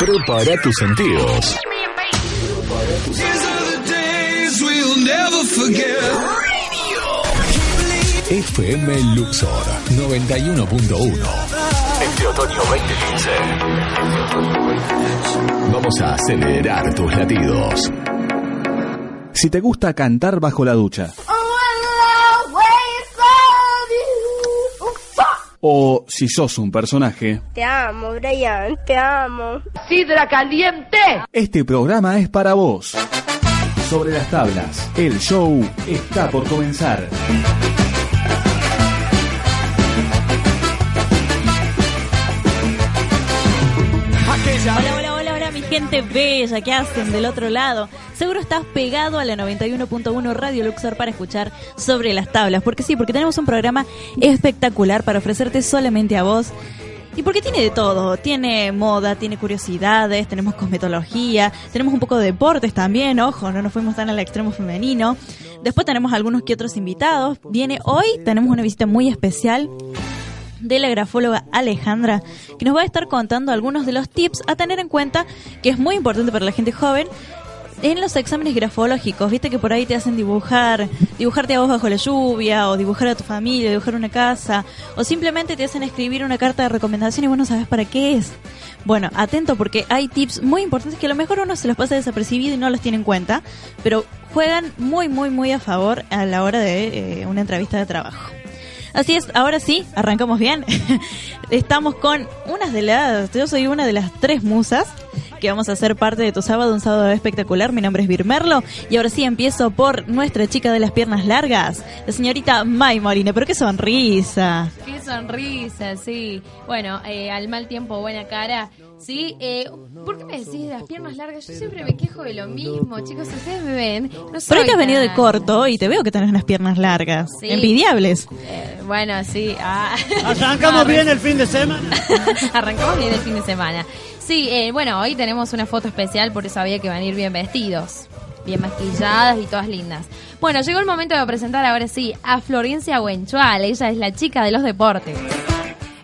Prepara tus sentidos. FM Luxor 91.1. Este otoño 2015. Vamos a acelerar tus latidos. Si te gusta cantar bajo la ducha. O si sos un personaje. Te amo, Brian, te amo. Sidra caliente. Este programa es para vos. Sobre las tablas, el show está por comenzar. Hola, gente bella, ¿qué hacen del otro lado? Seguro estás pegado a la 91.1 Radio Luxor para escuchar sobre las tablas, porque sí, porque tenemos un programa espectacular para ofrecerte solamente a vos. Y porque tiene de todo, tiene moda, tiene curiosidades, tenemos cosmetología, tenemos un poco de deportes también, ojo, no nos fuimos tan al extremo femenino. Después tenemos algunos que otros invitados. Viene hoy, tenemos una visita muy especial de la grafóloga Alejandra, que nos va a estar contando algunos de los tips a tener en cuenta, que es muy importante para la gente joven, en los exámenes grafológicos, viste que por ahí te hacen dibujar, dibujarte a vos bajo la lluvia, o dibujar a tu familia, dibujar una casa, o simplemente te hacen escribir una carta de recomendación y vos no sabes para qué es. Bueno, atento porque hay tips muy importantes que a lo mejor uno se los pasa desapercibido y no los tiene en cuenta, pero juegan muy, muy, muy a favor a la hora de eh, una entrevista de trabajo. Así es, ahora sí, arrancamos bien. Estamos con unas de las, yo soy una de las tres musas que vamos a ser parte de tu sábado, un sábado espectacular. Mi nombre es Virmerlo y ahora sí empiezo por nuestra chica de las piernas largas, la señorita May Molina. Pero qué sonrisa. Qué sonrisa, sí. Bueno, eh, al mal tiempo, buena cara. Sí, eh, ¿por qué me decís de las piernas largas? Yo siempre me quejo de lo mismo, chicos. Si ustedes me ven, no soy Pero es que has venido de corto y te veo que tenés unas piernas largas. Sí. Envidiables. Eh, bueno, sí. ah. Arrancamos bien el fin de semana. Arrancamos bien el fin de semana. Sí, eh, bueno, hoy tenemos una foto especial, por eso había que venir bien vestidos, bien maquilladas y todas lindas. Bueno, llegó el momento de presentar ahora sí a Florencia Huenchual. Ella es la chica de los deportes.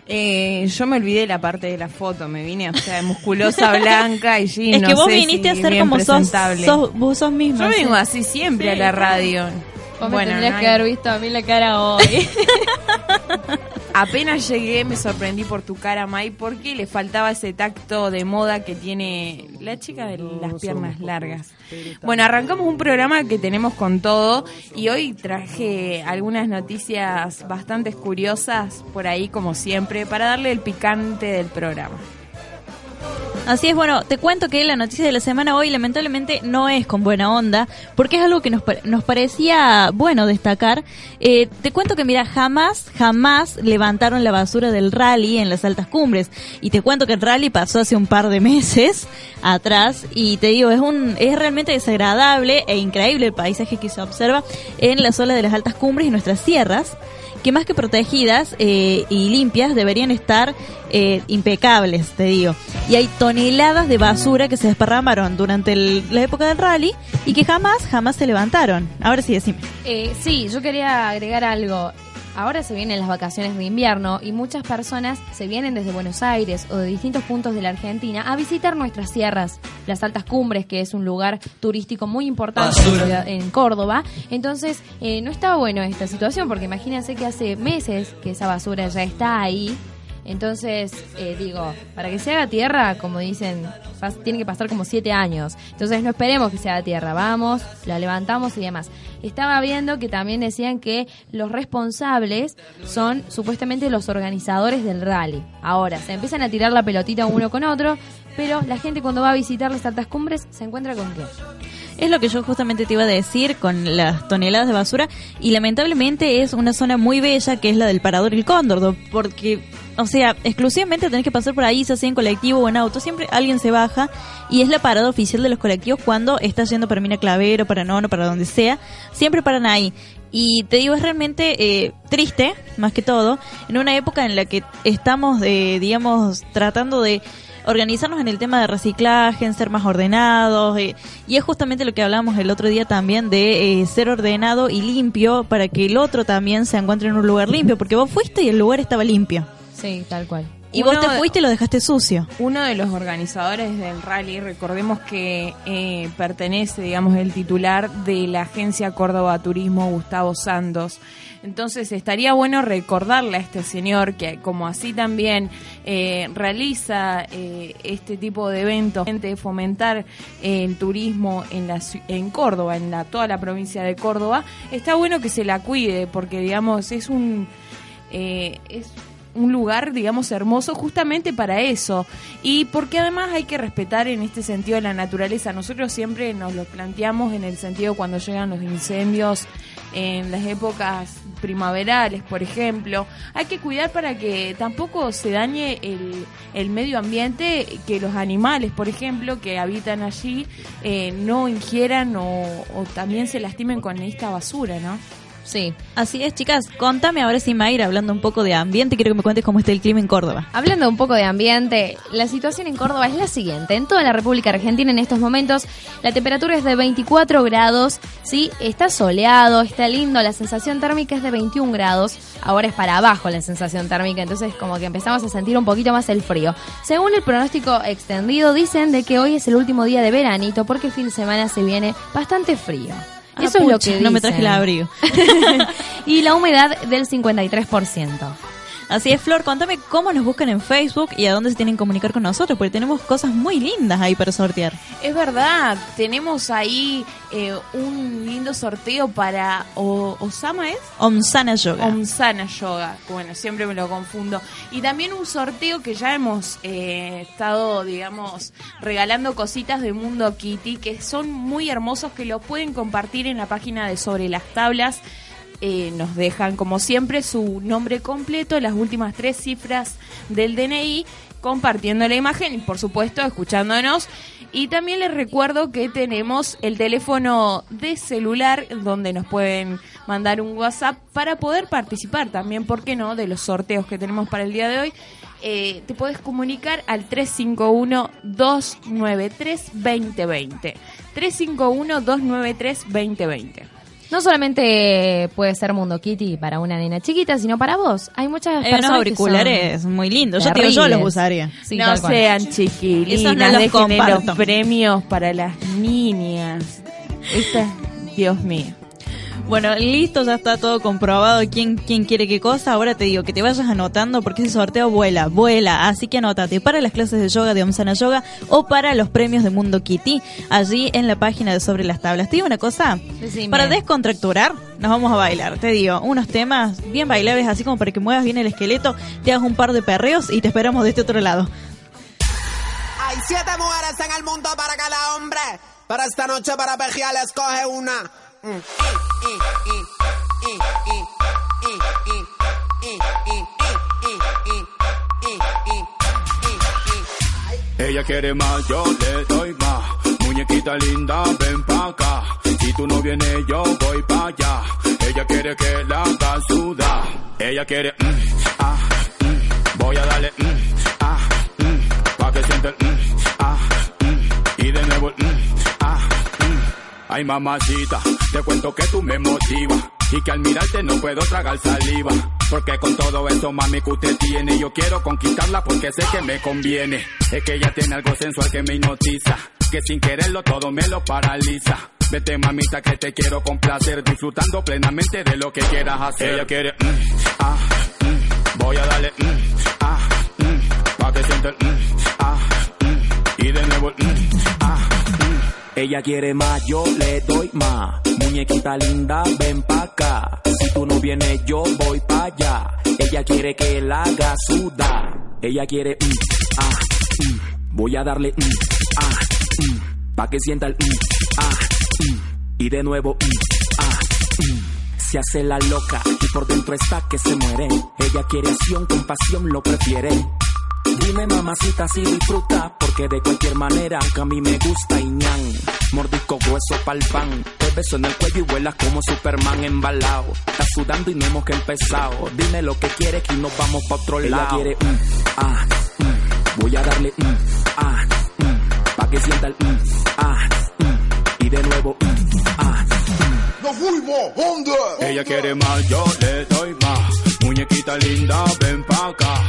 Eh, yo me olvidé la parte de la foto, me vine, o sea, musculosa, blanca y sí, es no que vos sé viniste si a ser como sos, sos, vos sos misma. Yo sí. vengo así siempre a la radio. Vos Bueno, me tendrías no que haber visto a mí la cara hoy. apenas llegué me sorprendí por tu cara, May, porque le faltaba ese tacto de moda que tiene la chica de las piernas largas. Bueno, arrancamos un programa que tenemos con todo y hoy traje algunas noticias bastante curiosas por ahí, como siempre, para darle el picante del programa. Así es, bueno, te cuento que la noticia de la semana hoy lamentablemente no es con buena onda, porque es algo que nos, nos parecía bueno destacar. Eh, te cuento que, mira, jamás, jamás levantaron la basura del rally en las altas cumbres. Y te cuento que el rally pasó hace un par de meses atrás y te digo, es, un, es realmente desagradable e increíble el paisaje que se observa en las olas de las altas cumbres y nuestras sierras que más que protegidas eh, y limpias deberían estar eh, impecables, te digo. Y hay toneladas de basura que se desparramaron durante el- la época del rally y que jamás, jamás se levantaron. Ahora sí, decime. Eh, sí, yo quería agregar algo. Ahora se vienen las vacaciones de invierno y muchas personas se vienen desde Buenos Aires o de distintos puntos de la Argentina a visitar nuestras sierras, las altas cumbres, que es un lugar turístico muy importante en, la ciudad- en Córdoba. Entonces, eh, no está bueno esta situación porque imagínense que hace meses que esa basura ya está ahí. Entonces, eh, digo, para que se haga tierra, como dicen, tiene que pasar como siete años. Entonces, no esperemos que se haga tierra. Vamos, la levantamos y demás. Estaba viendo que también decían que los responsables son supuestamente los organizadores del rally. Ahora, se empiezan a tirar la pelotita uno con otro, pero la gente cuando va a visitar las altas cumbres se encuentra con qué. Es lo que yo justamente te iba a decir con las toneladas de basura y lamentablemente es una zona muy bella que es la del Parador El Cóndor, porque, o sea, exclusivamente tenés que pasar por ahí, sea en colectivo o en auto, siempre alguien se baja y es la parada oficial de los colectivos cuando estás yendo para Mina Clavero, para Nono, para donde sea, siempre paran ahí. Y te digo, es realmente eh, triste, más que todo, en una época en la que estamos, eh, digamos, tratando de organizarnos en el tema de reciclaje, en ser más ordenados. eh, y es justamente lo que hablábamos el otro día también de eh, ser ordenado y limpio para que el otro también se encuentre en un lugar limpio, porque vos fuiste y el lugar estaba limpio. Sí, tal cual. Y vos te fuiste y lo dejaste sucio. Uno de los organizadores del rally, recordemos que eh, pertenece, digamos, el titular de la agencia Córdoba Turismo, Gustavo Santos. Entonces estaría bueno recordarle a este señor que como así también eh, realiza eh, este tipo de eventos, de fomentar el turismo en, la, en Córdoba, en la, toda la provincia de Córdoba, está bueno que se la cuide porque digamos es un... eh, es un lugar, digamos, hermoso justamente para eso. Y porque además hay que respetar en este sentido la naturaleza. Nosotros siempre nos lo planteamos en el sentido cuando llegan los incendios en las épocas primaverales, por ejemplo. Hay que cuidar para que tampoco se dañe el, el medio ambiente, que los animales, por ejemplo, que habitan allí, eh, no ingieran o, o también se lastimen con esta basura, ¿no? Sí. Así es, chicas. Contame ahora sí, Mayra, hablando un poco de ambiente. Quiero que me cuentes cómo está el clima en Córdoba. Hablando un poco de ambiente, la situación en Córdoba es la siguiente. En toda la República Argentina en estos momentos la temperatura es de 24 grados, ¿sí? Está soleado, está lindo, la sensación térmica es de 21 grados. Ahora es para abajo la sensación térmica, entonces como que empezamos a sentir un poquito más el frío. Según el pronóstico extendido, dicen de que hoy es el último día de veranito porque el fin de semana se viene bastante frío. Ah, Eso es lo que No me dicen. traje el abrigo. y la humedad del 53%. Así es, Flor, contame cómo nos buscan en Facebook y a dónde se tienen que comunicar con nosotros, porque tenemos cosas muy lindas ahí para sortear. Es verdad, tenemos ahí eh, un lindo sorteo para o- Osama, ¿es? Omsana Yoga. Omsana Yoga, bueno, siempre me lo confundo. Y también un sorteo que ya hemos eh, estado, digamos, regalando cositas de Mundo Kitty, que son muy hermosos, que los pueden compartir en la página de Sobre las Tablas. Eh, nos dejan, como siempre, su nombre completo, las últimas tres cifras del DNI, compartiendo la imagen y, por supuesto, escuchándonos. Y también les recuerdo que tenemos el teléfono de celular donde nos pueden mandar un WhatsApp para poder participar también, ¿por qué no?, de los sorteos que tenemos para el día de hoy. Eh, te puedes comunicar al 351-293-2020. 351-293-2020. No solamente puede ser Mundo Kitty para una nena chiquita, sino para vos. Hay muchas unos personas que auriculares son muy lindos. Yo digo, yo los usaría. Sí, no sean chiquilinas, no los dejen comparto. los premios para las niñas. Esta, Dios mío. Bueno, listo, ya está todo comprobado quién, quién quiere qué cosa. Ahora te digo que te vayas anotando porque ese sorteo vuela, vuela. Así que anótate para las clases de yoga de Omsana Yoga o para los premios de Mundo Kitty, allí en la página de Sobre las Tablas. Te digo una cosa, Decime. para descontracturar, nos vamos a bailar. Te digo, unos temas bien bailables, así como para que muevas bien el esqueleto, te hagas un par de perreos y te esperamos de este otro lado. Hay siete mujeres en el mundo para cada hombre. Para esta noche, para pejear, escoge una. Ella quiere más, yo le doy más. Muñequita linda, ven pa' acá. Si tú no vienes, yo voy pa' allá. Ella quiere que la haga. Ella quiere, mm, ah, mm. Voy a darle, mm, ah, mm. que sienta. Mm, ah, y de nuevo el, mm, ah, Ay mamacita, te cuento que tú me motivas y que al mirarte no puedo tragar saliva. Porque con todo esto mami que usted tiene, yo quiero conquistarla porque sé que me conviene. Es que ella tiene algo sensual que me hipnotiza, que sin quererlo todo me lo paraliza. Vete mamita que te quiero complacer, disfrutando plenamente de lo que quieras hacer. Ella quiere, mm, ah, mm, voy a darle, mm, ah, mm, pa' que sienta mm, ah, mm, y de nuevo. Ella quiere más, yo le doy más. Muñequita linda, ven pa' acá. Si tú no vienes, yo voy pa' allá. Ella quiere que la haga sudar. Ella quiere, mm, ah, mm. voy a darle, mm, ah, pa' que sienta el, ah, y de nuevo, mm, ah. Se hace la loca y por dentro está que se muere. Ella quiere acción, con pasión lo prefiere. Dime mamacita si disfruta, porque de cualquier manera que a mí me gusta y ñan. Mordisco grueso pa'l pan, te beso en el cuello y vuelas como Superman embalado. Estás sudando y no hemos que empezado. Dime lo que quieres que nos vamos pa' otro Ella lado. quiere, mm, ah, mm, voy a darle, mm, ah, mm, pa' que sienta el, mm, ah, mm, y de nuevo, mm, ah, Ella quiere más, yo le doy más. Muñequita linda, ven pa' acá.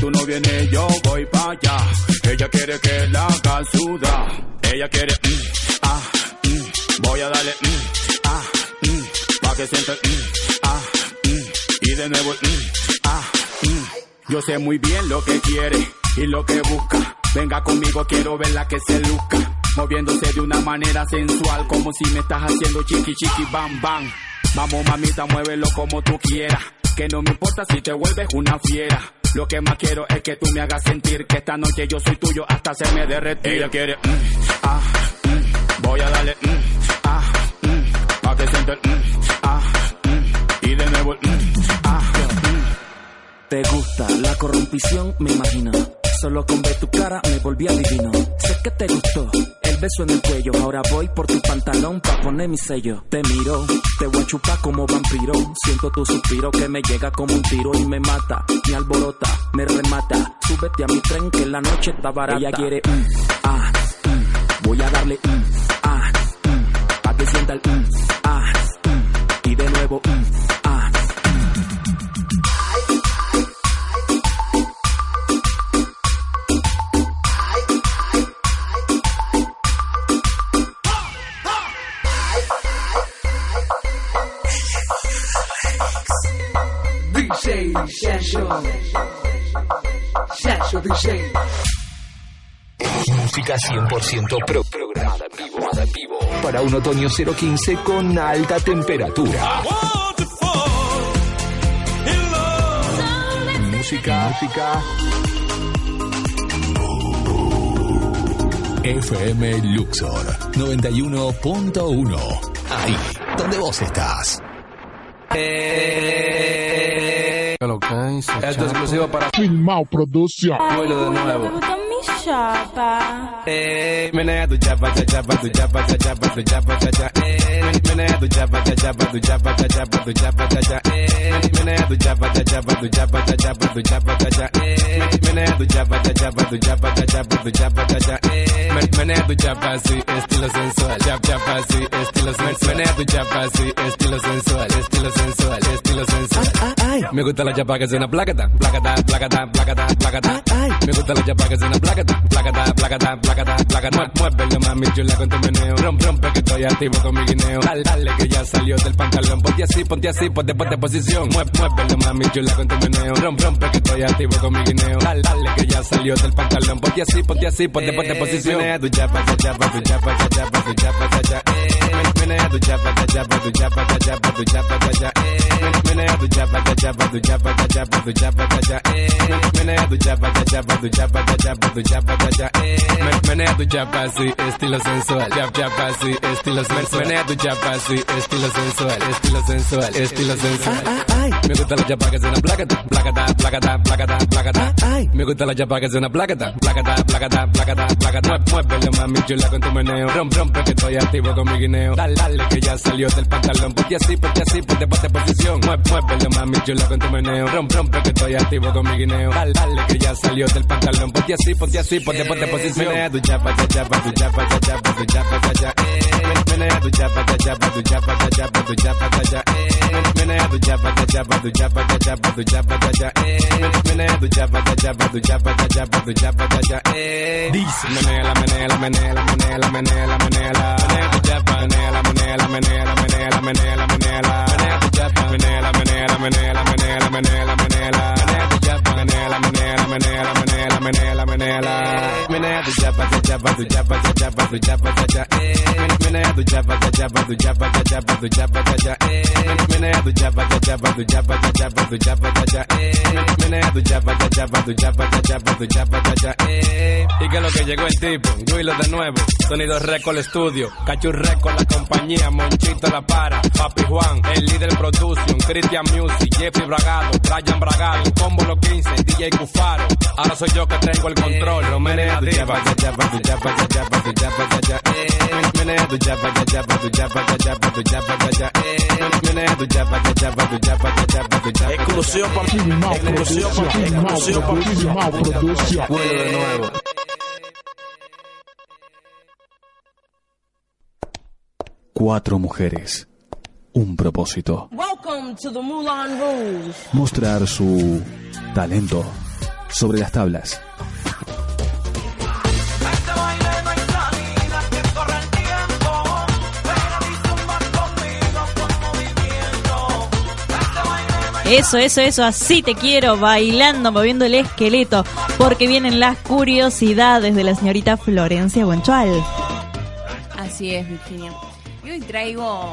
Tú no vienes, yo voy para allá. Ella quiere que la haga sudar. Ella quiere, mm, ah, mm, voy a darle, mm, ah, mm, pa' que sienta, mm, ah, mm, y de nuevo, mm, ah, mm. Yo sé muy bien lo que quiere y lo que busca. Venga conmigo, quiero verla que se luzca. Moviéndose de una manera sensual, como si me estás haciendo chiqui chiqui bam bam. Vamos mamita, muévelo como tú quieras. Que no me importa si te vuelves una fiera. Lo que más quiero es que tú me hagas sentir que esta noche yo soy tuyo hasta se me derretir. Ella quiere, mm, ah, mm, voy a darle, mm, ah, mm, pa' que sienta el, mm, ah, mm, y de nuevo mm, Te gusta la corrompición, me imagino. Solo con ver tu cara me volví adivino. Sé que te gustó el beso en el cuello. Ahora voy por tu pantalón pa' poner mi sello. Te miro, te voy a chupar como vampiro. Siento tu suspiro que me llega como un tiro y me mata. Me alborota, me remata. Súbete a mi tren que la noche está barata. Ella quiere, mm, ah, mm. voy a darle, mm, ah, mm. pa' que sienta el, mm, ah, mm. y de nuevo, mm, Música 100% pro programada en vivo, en vivo. Para un otoño 015 con alta temperatura. Música, música. FM Luxor 91.1. Ahí, donde vos estás. Esto es exclusivo para Filmao Production. Vuelo de nuevo. Chapa. Eh, menea tu chapa, cha chapa, tu chapa, cha chapa, tu chapa, cha cha. Eh, menea tu chapa, cha chapa, tu chapa, cha chapa, tu chapa, cha cha. Eh, menea tu chapa, cha chapa, tu chapa, cha chapa, tu chapa, cha cha. Eh, menea tu chapa, cha chapa, tu chapa, cha chapa, tu chapa, cha cha. Eh, men- menea tu chapa así, estilo sensual. Chap chapa estilo sensual. Menea tu chapa estilo sensual, estilo sensual, estilo sensual. Me gusta la chapa que suena placata, placata, placata, placata, placata. Me gusta la chapa que suena placata, placata, placata, placata, placata. Muévelo mami chula con tu meneo. Rompe, rompe que estoy activo con mi guineo. Dale, dale que ya salió del pantalón. Ponte así, ponte así, ponte, ponte posición. Muévelo mami chula con tu meneo. Rompe, rompe que estoy activo con mi guineo. Dale, dale que ya salió del pantalón. Ponte así, ponte así, ponte, ponte posición. Menea tu chapa, cha chapa, tu chapa, cha chapa, tu chapa, cha cha. Eh, Menea tu chapa, cha chapa, tu chapa, cha chapa, tu chapa, cha cha. Eh, Menea tu chapa, cha chapa, tu chapa, cha chapa, tu chapa, cha cha. Eh, Menea tu chapa, cha chapa, tu chapa, cha chapa, tu chapa, cha cha. Eh, men- Menea tu chapa así, estilo sensual. Chap chapa así, estilo sensual. Menea tu chapa así, estilo sensual, estilo sensual, estilo sensual. Me gusta la chapa que suena placata, placata, placata, placata, placata. Me gusta la chapa que suena placata, placata, placata, placata, placata. Muévelo mami chula con tu meneo. Rompe, rompe que estoy activo con mi guineo. Dale, dale que ya salió del pantalón. Ponte así, ponte así, ponte, ponte posición. Mueve, muévelo mami chula con tu meneo. Rompe, rompe que estoy activo con mi guineo. Dale, dale que ya salió del pantalón. Ponte así, ponte así, ponte, ponte posición. Menea tu chapa, cha chapa, tu chapa, cha chapa, tu chapa, cha cha. Eh, Menea tu chapa, cha chapa, tu chapa, cha chapa, tu chapa, cha cha. Eh, Menea tu chapa, cha chapa, tu chapa, cha chapa, tu chapa, cha cha. Eh, Menea tu chapa, cha chapa, tu chapa, cha chapa, tu chapa, cha cha. Eh, Dice, menea la, menea la, menea la, menea la, menea la, menea la. Menea tu chapa, menea la, menea la, menea la, menea tu chapa, menea la, menea la, menea la, menea la, menea la, menea la. Menea tu chapa, menea la, menea la, menea la, menea tu chapa, cha chapa, tu chapa, cha chapa, tu cha cha. Eh, menea tu chapa, cha chapa, tu chapa, cha chapa, tu cha cha. Eh, menea tu chapa, cha chapa, tu chapa, cha chapa, tu cha cha. Eh, menea tu chapa, tu cha chapa, tu chapa, cha cha. Eh, y que lo que llegó el tipo, Willow de nuevo, Sonido Record Studio, Cachu Record la compañía, Monchito la para, Papi Juan, el líder production, Christian Music, Jeffrey Bragado, Brian Bragado, Combo Los 15, DJ Cufaro, ahora soy yo que tengo el control, Romero tu chapa, cha chapa, tu chapa, cha chapa, tu chapa, cha cha, eh, menea tu chapa, cha chapa, tu chapa, cha chapa, tu chapa, eh, menea tu chapa, cha chapa, tu chapa, tu exclusivo de nuevo. Cuatro mujeres. Un propósito. Mostrar su talento, sobre las tablas. Eso, eso, eso, así te quiero, bailando, moviendo el esqueleto, porque vienen las curiosidades de la señorita Florencia Buenchual. Así es, Virginia. Y hoy traigo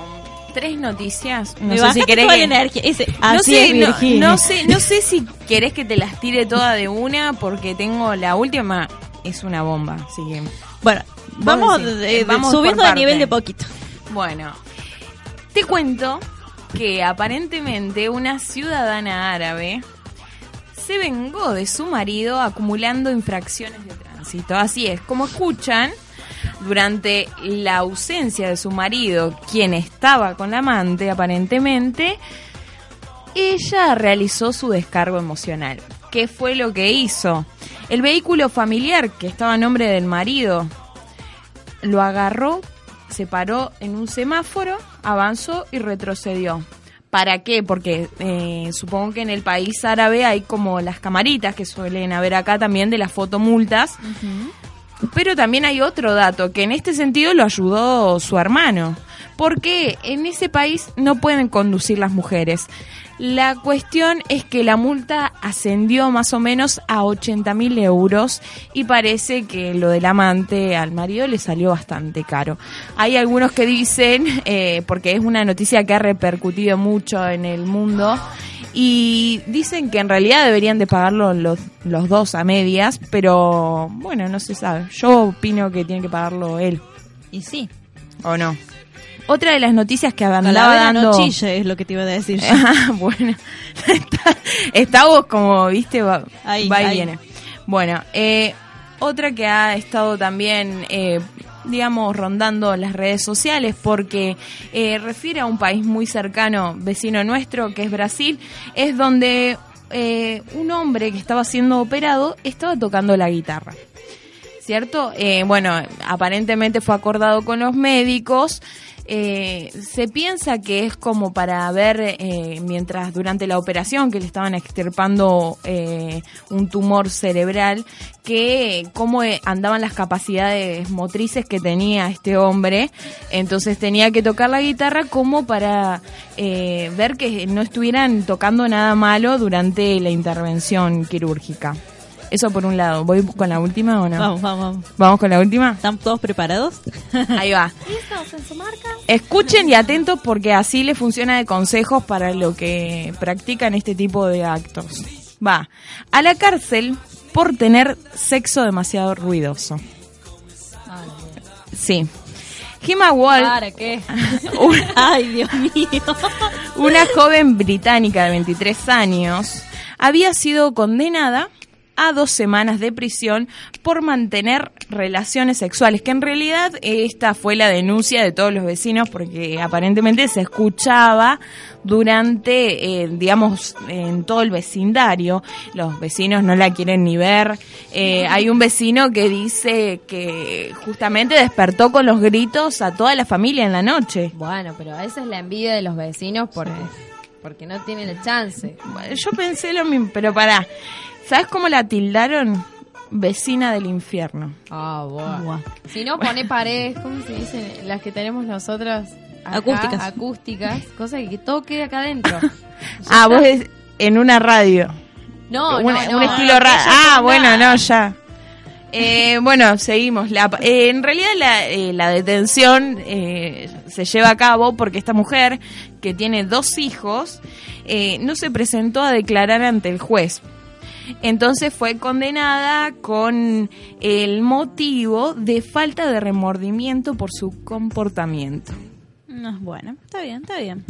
tres noticias. No Me sé si querés toda que- la energía. Ese- no sé, es, no- Virginia. no sé, no sé si querés que te las tire todas de una, porque tengo la última, es una bomba, así que... Bueno, vamos, de- vamos subiendo de nivel de poquito. Bueno, te cuento que aparentemente una ciudadana árabe se vengó de su marido acumulando infracciones de tránsito. Así es, como escuchan, durante la ausencia de su marido, quien estaba con la amante aparentemente, ella realizó su descargo emocional. ¿Qué fue lo que hizo? El vehículo familiar que estaba a nombre del marido lo agarró, se paró en un semáforo, avanzó y retrocedió. ¿Para qué? Porque eh, supongo que en el país árabe hay como las camaritas que suelen haber acá también de las fotomultas. Pero también hay otro dato, que en este sentido lo ayudó su hermano. Porque en ese país no pueden conducir las mujeres. La cuestión es que la multa ascendió más o menos a 80 mil euros y parece que lo del amante al marido le salió bastante caro. Hay algunos que dicen, eh, porque es una noticia que ha repercutido mucho en el mundo, y dicen que en realidad deberían de pagarlo los, los dos a medias, pero bueno, no se sabe. Yo opino que tiene que pagarlo él. Y sí. ¿O no? Otra de las noticias que andaba Calavera no dando... chille, es lo que te iba a decir. Ah, bueno. Está- Estamos como, viste, va, Ahí, va y ahí. viene. Bueno, eh, otra que ha estado también, eh, digamos, rondando las redes sociales porque eh, refiere a un país muy cercano, vecino nuestro, que es Brasil, es donde eh, un hombre que estaba siendo operado estaba tocando la guitarra. ¿cierto? Eh, bueno, aparentemente fue acordado con los médicos. Eh, se piensa que es como para ver, eh, mientras durante la operación que le estaban extirpando eh, un tumor cerebral, que cómo eh, andaban las capacidades motrices que tenía este hombre. Entonces tenía que tocar la guitarra como para eh, ver que no estuvieran tocando nada malo durante la intervención quirúrgica. Eso por un lado. ¿Voy con la última o no? Vamos, vamos, vamos. ¿Vamos con la última? ¿Están todos preparados? Ahí va. ¿Listos en su marca? Escuchen y atentos porque así les funciona de consejos para lo que practican este tipo de actos. Va. A la cárcel por tener sexo demasiado ruidoso. Sí. Gima Wall, ¿Para qué? una, Ay, Dios mío. una joven británica de 23 años, había sido condenada a dos semanas de prisión por mantener relaciones sexuales, que en realidad esta fue la denuncia de todos los vecinos porque aparentemente se escuchaba durante, eh, digamos, en todo el vecindario. Los vecinos no la quieren ni ver. Eh, hay un vecino que dice que justamente despertó con los gritos a toda la familia en la noche. Bueno, pero esa es la envidia de los vecinos porque, porque no tienen el chance. Bueno, Yo pensé lo mismo, pero pará. ¿Sabes cómo la tildaron? Vecina del infierno. Ah, bueno. Guau. Si no, pone paredes, ¿cómo se dicen? Las que tenemos nosotros. acá, Acústicas. Acústicas. Cosa que todo quede acá adentro. Ah, vos es en una radio. No, un, no, un no, estilo no, radio. Ah, bueno, nada. no, ya. Eh, bueno, seguimos. La, eh, en realidad la, eh, la detención eh, se lleva a cabo porque esta mujer, que tiene dos hijos, eh, no se presentó a declarar ante el juez. Entonces fue condenada con el motivo de falta de remordimiento por su comportamiento. No, bueno, está bien, está bien.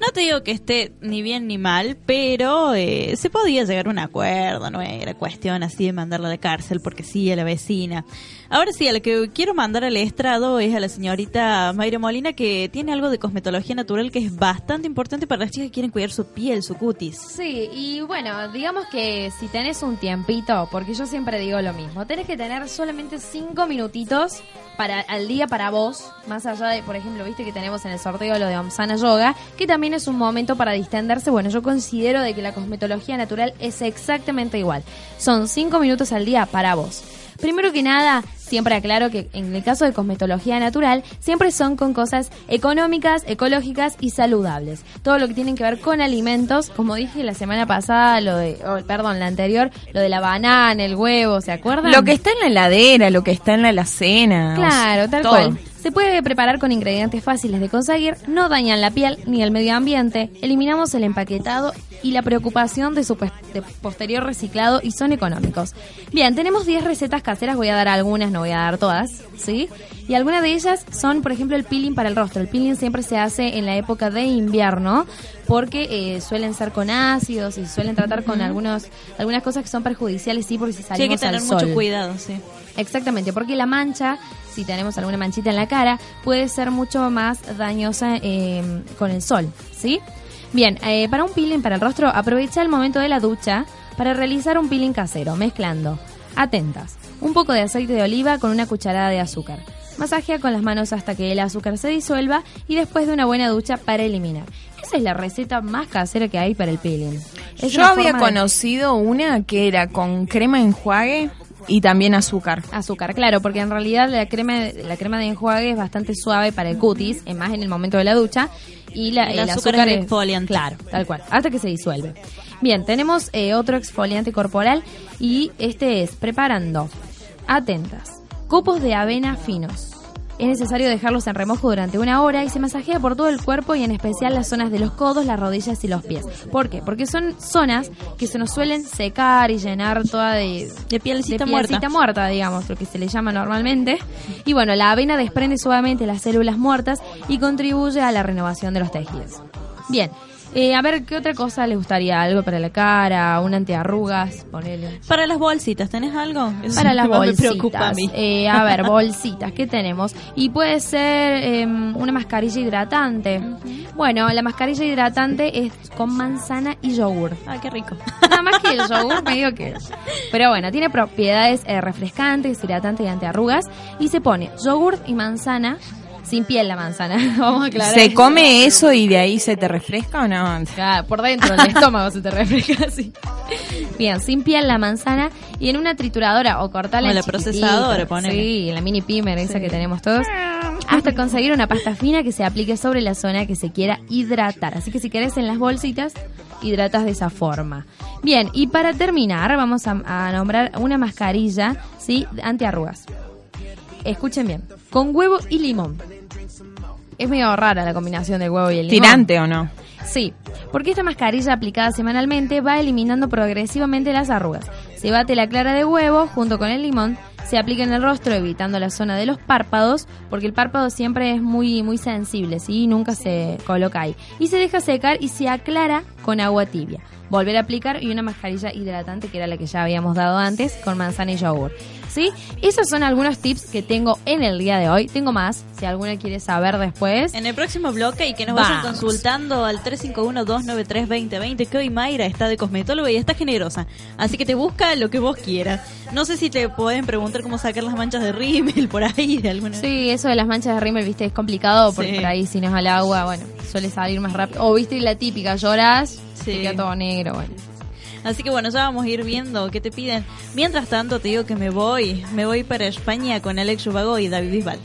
No te digo que esté ni bien ni mal, pero eh, se podía llegar a un acuerdo, no era cuestión así de mandarla a la cárcel porque sí, a la vecina. Ahora sí, a la que quiero mandar al estrado es a la señorita Mayra Molina que tiene algo de cosmetología natural que es bastante importante para las chicas que quieren cuidar su piel, su cutis. Sí, y bueno, digamos que si tenés un tiempito, porque yo siempre digo lo mismo, tenés que tener solamente cinco minutitos para al día para vos, más allá de, por ejemplo, viste que tenemos en el sorteo lo de Omsana Yoga, que también es un momento para distenderse. Bueno, yo considero de que la cosmetología natural es exactamente igual. Son cinco minutos al día para vos. Primero que nada, siempre aclaro que en el caso de cosmetología natural, siempre son con cosas económicas, ecológicas y saludables. Todo lo que tiene que ver con alimentos, como dije la semana pasada, lo de, oh, perdón, la anterior, lo de la banana, el huevo, ¿se acuerdan? Lo que está en la heladera, lo que está en la alacena. Claro, tal todo. cual. Se puede preparar con ingredientes fáciles de conseguir, no dañan la piel ni el medio ambiente, eliminamos el empaquetado y la preocupación de su de posterior reciclado y son económicos. Bien, tenemos 10 recetas caseras, voy a dar algunas, no voy a dar todas, ¿sí? Y algunas de ellas son, por ejemplo, el peeling para el rostro. El peeling siempre se hace en la época de invierno porque eh, suelen ser con ácidos y suelen tratar con algunos algunas cosas que son perjudiciales, sí, porque si Sí, hay que salimos tener al mucho cuidado, sí. Exactamente, porque la mancha, si tenemos alguna manchita en la cara, puede ser mucho más dañosa eh, con el sol, ¿sí? Bien, eh, para un peeling para el rostro, aprovecha el momento de la ducha para realizar un peeling casero, mezclando, atentas, un poco de aceite de oliva con una cucharada de azúcar. Masajea con las manos hasta que el azúcar se disuelva y después de una buena ducha para eliminar. Esa es la receta más casera que hay para el peeling. Es Yo había de- conocido una que era con crema enjuague y también azúcar. Azúcar, claro, porque en realidad la crema, la crema de enjuague es bastante suave para el cutis, es más en el momento de la ducha. Y, la, El el, azúcar azúcar, es es exfoliante. Claro, tal cual, hasta que se disuelve. Bien, tenemos eh, otro exfoliante corporal y este es preparando, atentas, copos de avena finos. Es necesario dejarlos en remojo durante una hora y se masajea por todo el cuerpo y en especial las zonas de los codos, las rodillas y los pies. ¿Por qué? Porque son zonas que se nos suelen secar y llenar toda de, De pielecita de muerta. pielcita muerta, digamos, lo que se le llama normalmente. Y bueno, la avena desprende suavemente las células muertas y contribuye a la renovación de los tejidos. Bien, eh, a ver, ¿qué otra cosa les gustaría? ¿Algo para la cara? ¿Un antiarrugas? Ponele. Para las bolsitas, ¿tenés algo? Eso Para las bolsitas. Me preocupa a mí. Eh, a ver, bolsitas, ¿qué tenemos? Y puede ser em, una mascarilla hidratante. Bueno, la mascarilla hidratante es con manzana y yogur. Ah, qué rico. Nada más que el yogur, me digo que. Pero bueno, tiene propiedades eh, refrescantes, hidratantes y antiarrugas. Y se pone yogur y manzana, sin piel la manzana. Vamos a aclarar. ¿Se come eso y de ahí se te refresca o no? Claro, por dentro del estómago se te refresca así. Bien, sin piel la manzana y en una trituradora o cortarla O en la procesadora, ponele. Sí, en la mini pimer esa Sí. que tenemos todos. Hasta conseguir una pasta fina que se aplique sobre la zona que se quiera hidratar. Así que si querés en las bolsitas, hidratas de esa forma. Bien, y para terminar, vamos a, a nombrar una mascarilla, ¿sí? Antiarrugas. Escuchen bien. Con huevo y limón. Es medio rara la combinación del huevo y el limón. ¿Tirante o no? Sí, porque esta mascarilla aplicada semanalmente va eliminando progresivamente las arrugas. Se bate la clara de huevo junto con el limón, se aplica en el rostro evitando la zona de los párpados, porque el párpado siempre es muy muy sensible, ¿sí? Nunca se coloca ahí. Y se deja secar y se aclara con agua tibia. Volver a aplicar y una mascarilla hidratante que era la que ya habíamos dado antes con manzana y yogur. ¿Sí? Esos son algunos tips que tengo en el día de hoy. Tengo más, si alguna quiere saber después. En el próximo bloque y que nos vayan consultando al 351-293-2020 que hoy Mayra está de cosmetóloga y está generosa. Así que te busca lo que vos quieras. No sé si te pueden preguntar cómo sacar las manchas de rímel por ahí de alguna Sí, eso de las manchas de rímel, viste, es complicado porque Sí. por ahí si no es al agua, bueno, suele salir más rápido. O viste la típica, lloras, Sí. te queda todo negro, bueno. Así que bueno, ya vamos a ir viendo qué te piden. Mientras tanto te digo que me voy, me voy para España con Alex Ubago y David Bisbal.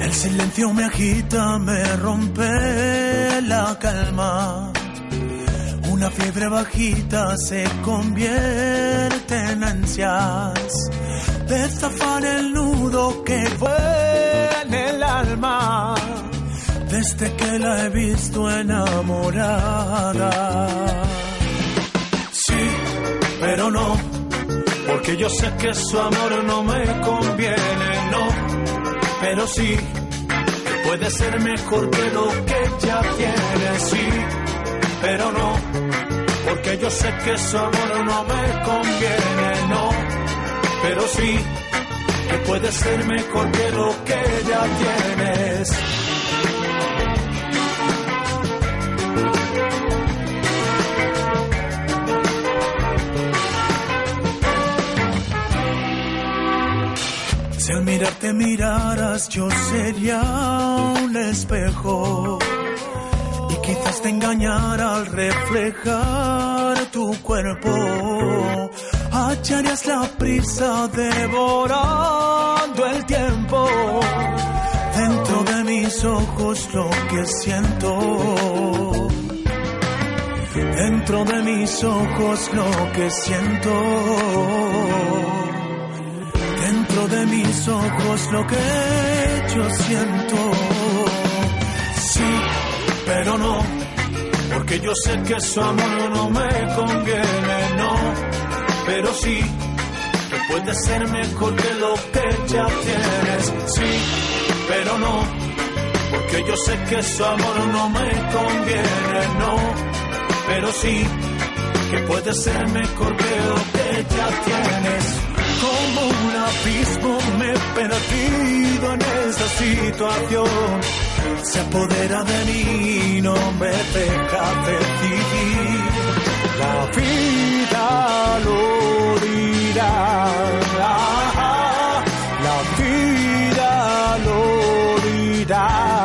El silencio me agita, me rompe la calma. Una fiebre bajita se convierte en ansias. De zafar el nudo que fue en el alma. Desde que la he visto enamorada. Sí, pero no, porque yo sé que su amor no me conviene, no. Pero sí puede ser mejor que lo que ya tiene, sí, pero no, porque yo sé que su amor no me conviene, no, pero sí, que puede ser mejor que lo que ya tienes. Si al mirarte miraras yo sería un espejo y quizás te engañara al reflejar tu cuerpo. Hallarías la prisa devorando el tiempo. Dentro de mis ojos lo que siento. Dentro de mis ojos lo que siento. Dentro de mis ojos lo que yo siento. Pero no, porque yo sé que su amor no me conviene, no, pero sí, que puede ser mejor que lo que ya tienes, sí, pero no, porque yo sé que su amor no me conviene, no, pero sí, que puede ser mejor que lo que ya tienes. Como un abismo me he perdido en esta situación. Se apodera de mí, no me deja decidir. La vida lo dirá. La vida lo dirá.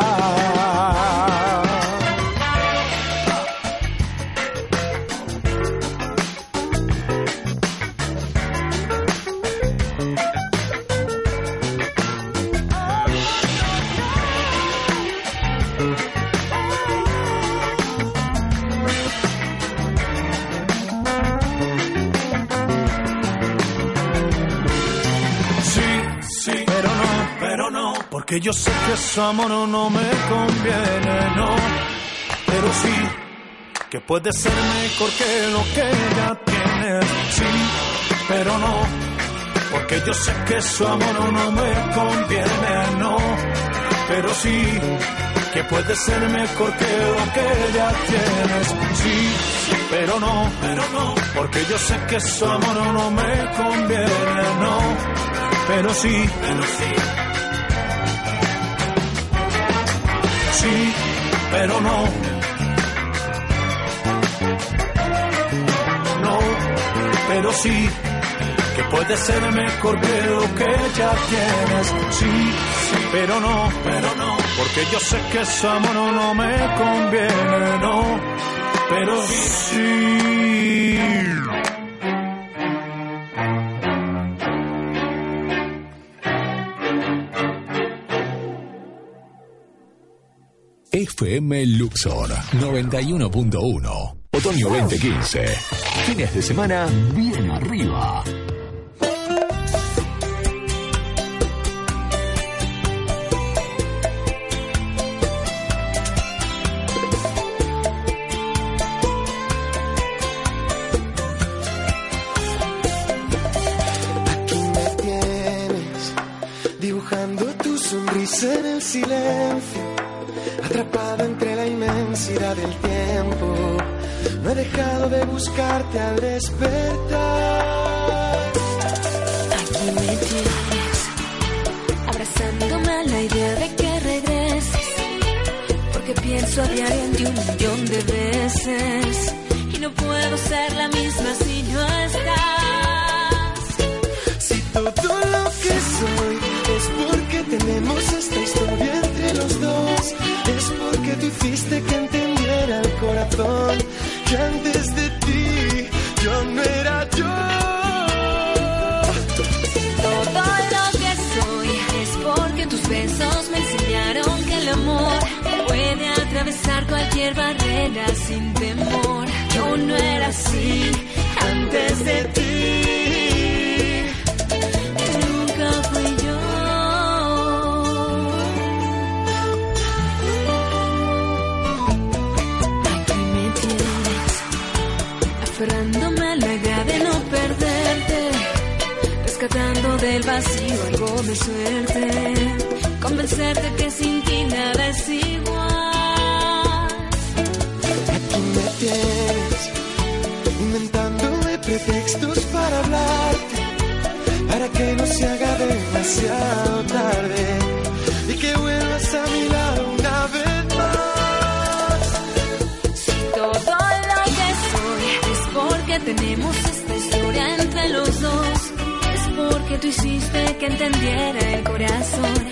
Porque yo sé que su amor no me conviene, no, pero sí, que puede ser mejor que lo que ya tienes, sí, pero no, porque yo sé que su amor no me conviene, no, pero sí, que puede ser mejor que lo que ya tienes, sí, pero no, pero no, porque yo sé que su amor no me conviene, no, pero sí, pero sí. Sí, pero no. No, pero sí, que puede ser mejor que lo que ya tienes. Sí, pero no, pero no, porque yo sé que ese amor no me conviene, no, pero sí. FM Luxor 91.1. Otoño 2015. Fines de semana bien arriba. Dibujando tu sonrisa en el silencio, atrapado entre la inmensidad del tiempo. No he dejado de buscarte al despertar. Aquí me tienes, abrazándome a la idea de que regreses. Porque pienso a diario en ti un millón de veces. Y no puedo ser la misma si no estás. Si todo lo que soy es porque tenemos esta que antes de ti yo no era yo. Todo lo que soy es porque tus besos me enseñaron que el amor puede atravesar cualquier barrera sin temor. Yo no era así antes de ti. De suerte, convencerte que sin ti nada es igual. Aquí me tienes, inventándome pretextos para hablarte, para que no se haga demasiado tarde que entendiera el corazón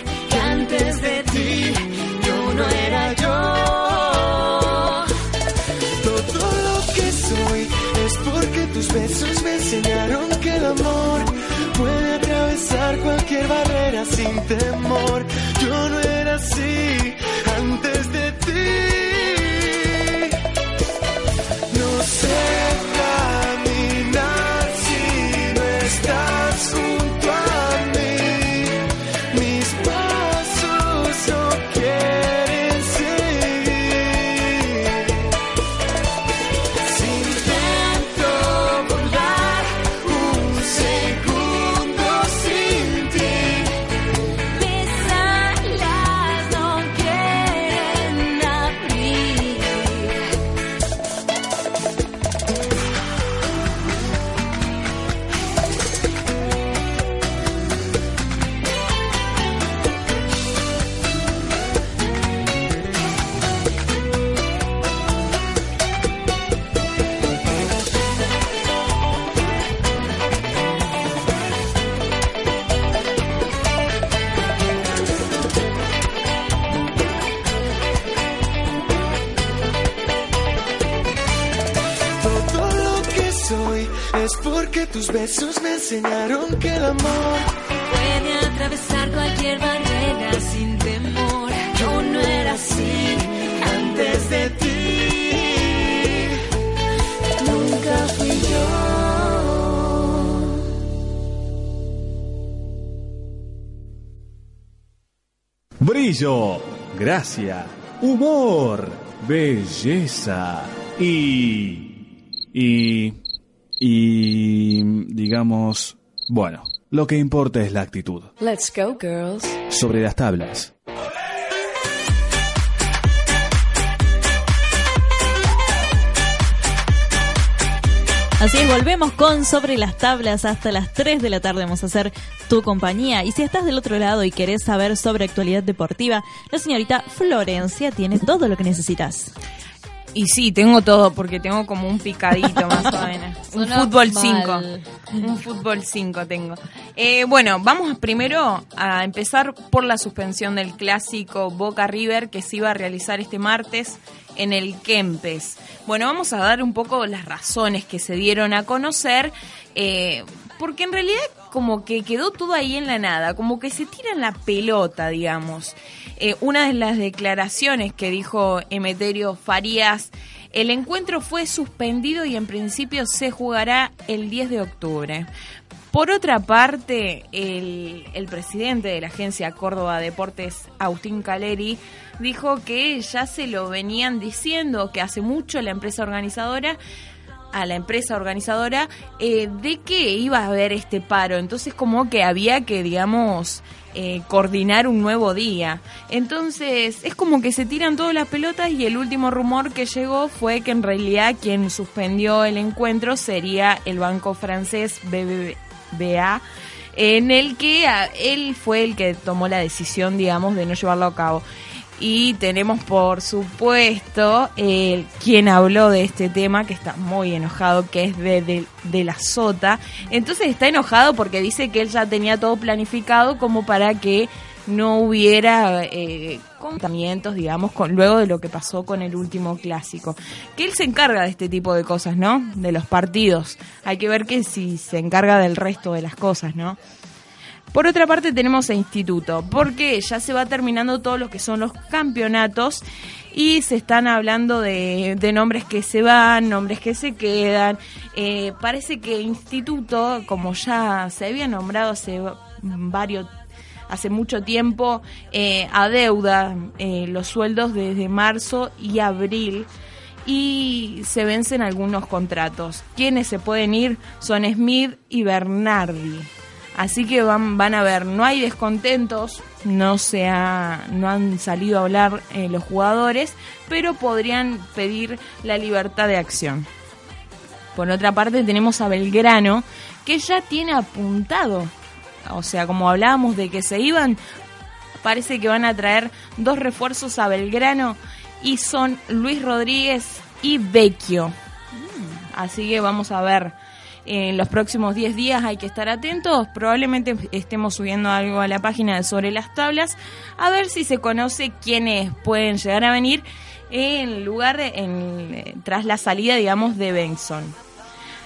Gracia, humor, belleza y... y... y... digamos... bueno, lo que importa es la actitud. Let's go, girls. Sobre las tablas. Así es, volvemos con Sobre las Tablas hasta las 3 de la tarde. Vamos a hacer tu compañía. Y si estás del otro lado y querés saber sobre actualidad deportiva, la señorita Florencia tiene todo lo que necesitas. Y sí, tengo todo, porque tengo como un picadito más o menos. Un fútbol 5. mal. Un fútbol 5 tengo. Eh, bueno, vamos primero a empezar por la suspensión del clásico Boca River que se iba a realizar este martes en el Kempes. Bueno, vamos a dar un poco las razones que se dieron a conocer, eh, porque en realidad como que quedó todo ahí en la nada, como que se tiran la pelota, digamos. Eh, una de las declaraciones que dijo Emeterio Farías, el encuentro fue suspendido y en principio se jugará el 10 de octubre. Por otra parte, el, el presidente de la agencia Córdoba Deportes, Agustín Caleri, dijo que ya se lo venían diciendo, que hace mucho la empresa organizadora a la empresa organizadora eh, de que iba a haber este paro. Entonces como que había que, digamos, eh, coordinar un nuevo día. Entonces es como que se tiran todas las pelotas y el último rumor que llegó fue que en realidad quien suspendió el encuentro sería el banco francés BBVA en el que él fue el que tomó la decisión, digamos, de no llevarlo a cabo. Y tenemos, por supuesto, el quien habló de este tema, que está muy enojado, que es de, de, de la Sota. Entonces está enojado porque dice que él ya tenía todo planificado como para que no hubiera eh, contamientos, digamos, con, luego de lo que pasó con el último clásico. Que él se encarga de este tipo de cosas, ¿no? De los partidos. Hay que ver que si se encarga del resto de las cosas, ¿no? Por otra parte tenemos a Instituto, porque ya se va terminando todo lo que son los campeonatos y se están hablando de, de nombres que se van, nombres que se quedan. Eh, parece que Instituto, como ya se había nombrado hace varios hace mucho tiempo, eh, adeuda eh, los sueldos desde marzo y abril y se vencen algunos contratos. Quienes se pueden ir son Smith y Bernardi. Así que van, van a ver, no hay descontentos, no, se ha- no han salido a hablar eh, los jugadores, pero podrían pedir la libertad de acción. Por otra parte tenemos a Belgrano, que ya tiene apuntado, o sea, como hablábamos de que se iban, parece que van a traer dos refuerzos a Belgrano y son Luis Rodríguez y Vecchio. Así que vamos a ver. En los próximos 10 días hay que estar atentos. Probablemente estemos subiendo algo a la página de sobre las tablas. A ver si se conoce quiénes pueden llegar a venir en lugar en, tras la salida, digamos, de Benson.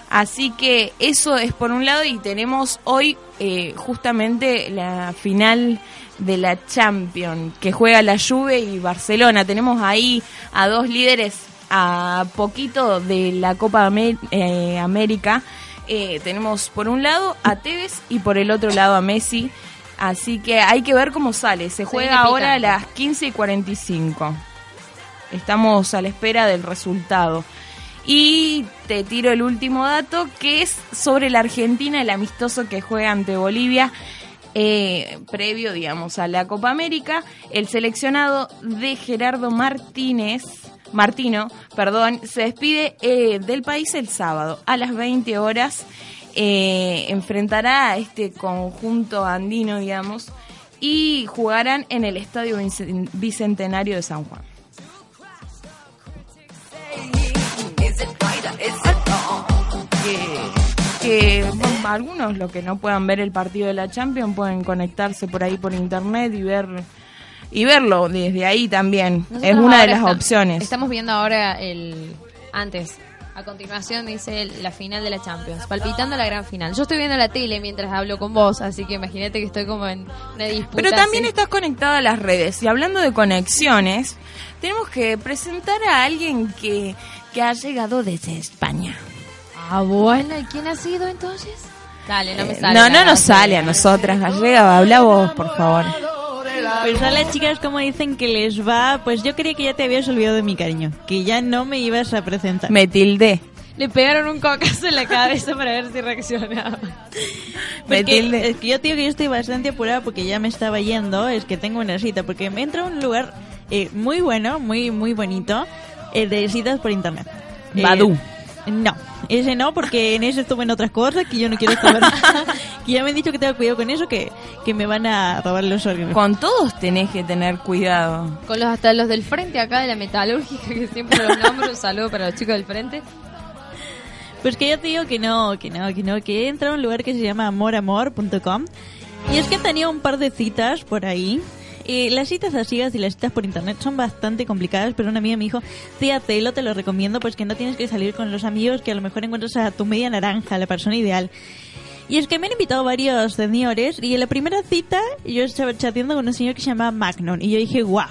Así que eso es por un lado y tenemos hoy eh, justamente la final de la Champions que juega la Juve y Barcelona. Tenemos ahí a dos líderes a poquito de la Copa eh, América. Eh, tenemos por un lado a Tevez y por el otro lado a Messi. Así que hay que ver cómo sale. Se juega ahora a las 15 y 45. Estamos a la espera del resultado. Y te tiro el último dato, que es sobre la Argentina, el amistoso que juega ante Bolivia. Eh, previo, digamos, a la Copa América, el seleccionado de Gerardo Martínez, Martino, perdón, se despide eh, del país el sábado a las 20 horas. eh, enfrentará a este conjunto andino, digamos, y jugarán en el Estadio Bicentenario de San Juan. Que, bueno, algunos los que no puedan ver el partido de la Champions pueden conectarse por ahí por internet y ver y verlo desde ahí también Nosotros es una de las está- opciones Estamos viendo ahora el antes. A continuación dice la final de la Champions, palpitando la gran final. Yo estoy viendo la tele mientras hablo con vos, así que imagínate que estoy como en una disputa. pero también así. estás conectado a las redes y hablando de conexiones tenemos que presentar a alguien que, que ha llegado desde España Ah, bueno, ¿y quién ha sido entonces? Dale, no me sale. no la no nos sale a nosotras gallega habla vos por favor Pues a las chicas como dicen que les va, pues yo creía que ya te habías olvidado de mi cariño, que ya no me ibas a presentar. me tildé Le pegaron un cocazo en la cabeza para ver si reaccionaba. me Porque es que yo digo que yo estoy bastante apurada porque ya me estaba yendo, es que tengo una cita, porque me entra a un lugar eh, muy bueno, muy muy bonito, eh, de citas por internet. Eh, Badoo. No, ese no, porque en ese estuve en otras cosas que yo no quiero saber. que ya me han dicho que tenga cuidado con eso, que, que me van a robar los órganos. con todos tenés que tener cuidado Con los hasta los del frente acá de la metalúrgica, que siempre los nombro, un saludo para los chicos del frente. Pues que yo te digo que no, que no, que no, que he entrado a un lugar que se llama amoramor.com y es que he tenido un par de citas por ahí. Y las citas a ciegas y las citas por internet son bastante complicadas, pero una amiga me dijo, tía, Telo, te lo recomiendo, pues que no tienes que salir con los amigos, que a lo mejor encuentras a tu media naranja, la persona ideal. Y es que me han invitado varios señores y en la primera cita yo estaba chateando con un señor que se llama Magnon y yo dije, wow,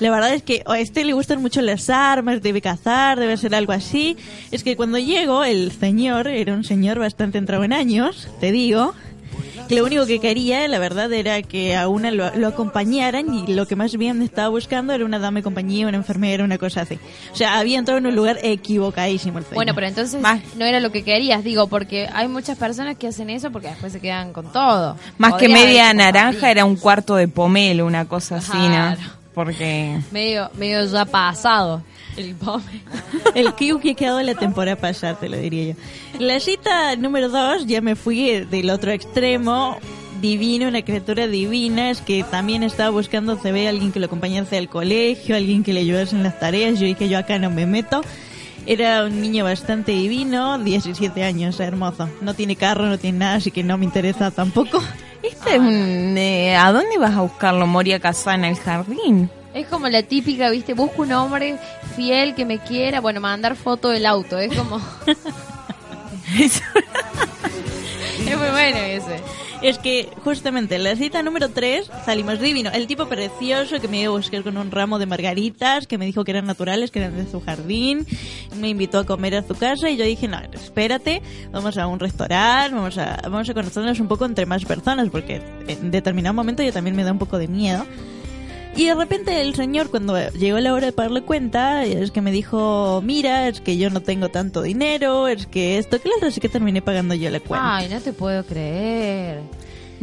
la verdad es que a este le gustan mucho las armas, debe cazar, debe ser algo así. Es que cuando llego el señor era un señor bastante entrado en años, te digo, que lo único que quería, la verdad, era que a una lo, lo acompañaran y lo que más bien estaba buscando era una dama de compañía, una enfermera, una cosa así. O sea, había entrado en un lugar equivocadísimo el. Bueno, pero entonces no era lo que querías, digo, porque hay muchas personas que hacen eso porque después se quedan con todo. Más que media naranja era un cuarto de pomelo, una cosa así, Claro. ¿no? Porque Medio, medio ya pasado. El pome. El Kiu que quedó la temporada pasada, te lo diría yo. La cita número dos, ya me fui del otro extremo. Divino, una criatura divina, es que también estaba buscando se ve alguien que lo acompañase al colegio, alguien que le ayudase en las tareas. Yo dije, yo acá no me meto. Era un niño bastante divino, 17 años, hermoso. No tiene carro, no tiene nada, así que no me interesa tampoco. este es un... eh, ¿A dónde vas a buscarlo, Moria Casana, el jardín? Es como la típica, viste, busco un hombre fiel que me quiera, bueno, mandar foto del auto, es como... es muy bueno ese. Es que justamente en la cita número 3 salimos divino. El tipo precioso que me iba a buscar con un ramo de margaritas, que me dijo que eran naturales, que eran de su jardín. Me invitó a comer a su casa y yo dije, no, espérate, vamos a un restaurante, vamos a, vamos a conocernos un poco entre más personas, porque en determinado momento yo también me da un poco de miedo. Y de repente el señor, cuando llegó la hora de pagarle cuenta, es que me dijo, mira, es que yo no tengo tanto dinero, es que esto, que lo otro, así que terminé pagando yo la cuenta. Ay, no te puedo creer.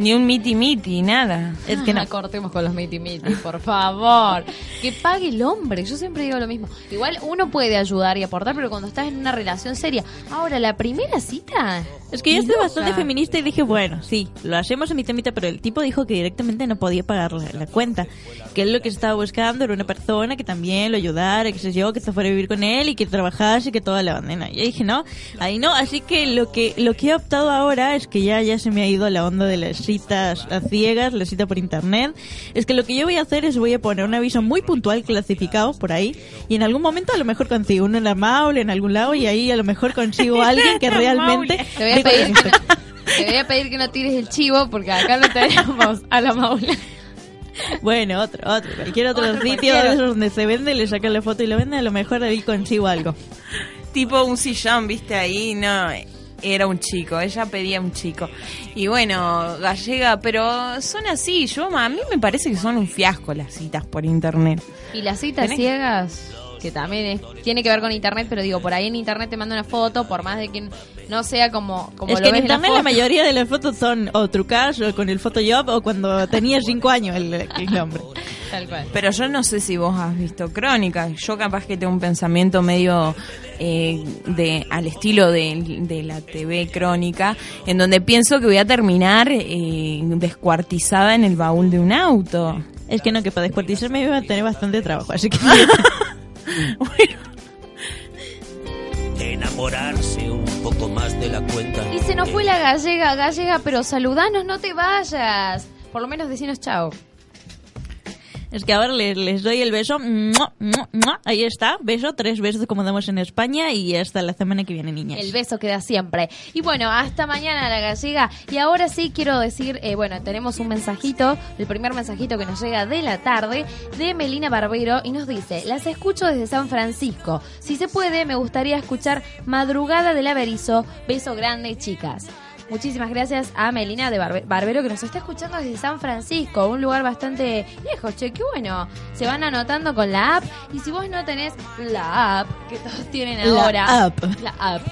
Ni un miti miti, nada. Es que no cortemos con los miti miti, por favor. Que pague el hombre. Yo siempre digo lo mismo. Igual uno puede ayudar y aportar, pero cuando estás en una relación seria. Ahora, la primera cita. Es que yo loca. bastante feminista y dije, bueno, sí, lo hacemos en mi temita, pero el tipo dijo que directamente no podía pagar la, la cuenta. Que él lo que estaba buscando era una persona que también lo ayudara, que se yo, que se fuera a vivir con él y que trabajase y que toda la bandera. Y yo dije, no, ahí no. Así que lo que lo que he optado ahora es que ya, ya se me ha ido la onda de las citas a ciegas, la cita por internet. Es que lo que yo voy a hacer es voy a poner un aviso muy puntual clasificado por ahí y en algún momento a lo mejor consigo uno en la Maule, en algún lado y ahí a lo mejor consigo a alguien que realmente... Te voy a pedir que no, te voy a pedir que no tires el chivo porque acá no tenemos a la maula. Bueno, otro, otro. Cualquier otro, Otro, sitio de esos donde se vende, le sacan la foto y lo venden, a lo mejor ahí consigo algo. Tipo un sillón, viste ahí, no, era un chico, ella pedía un chico. Y bueno, gallega, pero son así, yo a mí me parece que son un fiasco las citas por internet. Y las citas Tenés- ciegas, que también es- tiene que ver con internet, pero digo, por ahí en internet te manda una foto, por más de que no sea como, como es lo que en ves en la internet la, foto. mayoría de las fotos son o trucadas o con el Photoshop o cuando tenía cinco años el, el hombre. Tal cual. Pero yo no sé si vos has visto Crónica. Yo capaz que tengo un pensamiento medio eh, de al estilo de, de la TV Crónica, en donde pienso que voy a terminar eh, descuartizada en el baúl de un auto. Es que no, que para descuartizarme iba a tener bastante trabajo, así que... Enamorarse un poco más de la cuenta. Y se nos fue la gallega, gallega, pero saludanos, no te vayas. Por lo menos decinos chao. Es que ahora les, les doy el beso. Ahí está, beso, tres besos como damos en España y hasta la semana que viene, niñas. El beso queda siempre. Y bueno, hasta mañana la gallega. Y ahora sí quiero decir, eh, bueno, tenemos un mensajito, el primer mensajito que nos llega de la tarde, de Melina Barbero, y nos dice, las escucho desde San Francisco. Si se puede, me gustaría escuchar Madrugada del Averizo. Beso grande, chicas. Muchísimas gracias a Melina de Barbe- Barbero que nos está escuchando desde San Francisco, un lugar bastante lejos, che, qué bueno. Se van anotando con la app y si vos no tenés la app que todos tienen La ahora, app. la app.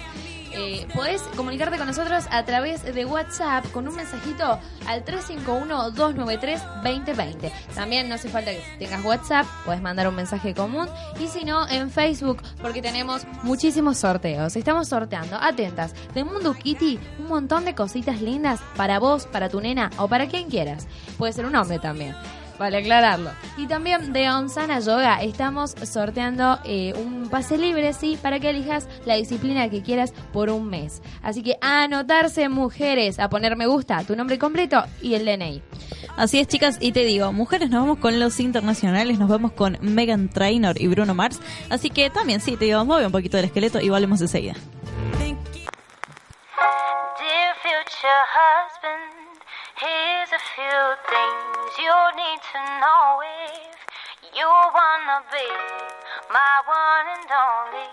Eh, podés comunicarte con nosotros a través de WhatsApp con un mensajito al 351-293-2020. También no hace falta que tengas WhatsApp, puedes mandar un mensaje común y si no, en Facebook, porque tenemos muchísimos sorteos. Estamos sorteando, atentas, de Mundo Kitty, un montón de cositas lindas para vos, para tu nena o para quien quieras. Puede ser un hombre también. Vale aclararlo. Y también de Onsana Yoga estamos sorteando eh, un pase libre, sí, para que elijas la disciplina que quieras por un mes. Así que a anotarse, mujeres, a poner me gusta, tu nombre completo y el DNI. Así es, chicas, y te digo, mujeres, nos vamos con los internacionales, nos vamos con Megan Trainor y Bruno Mars. Así que también, sí, te digo, mueve un poquito el esqueleto y volvemos enseguida. Dear future husband, here's a few things you need to know if you wanna be my one and only.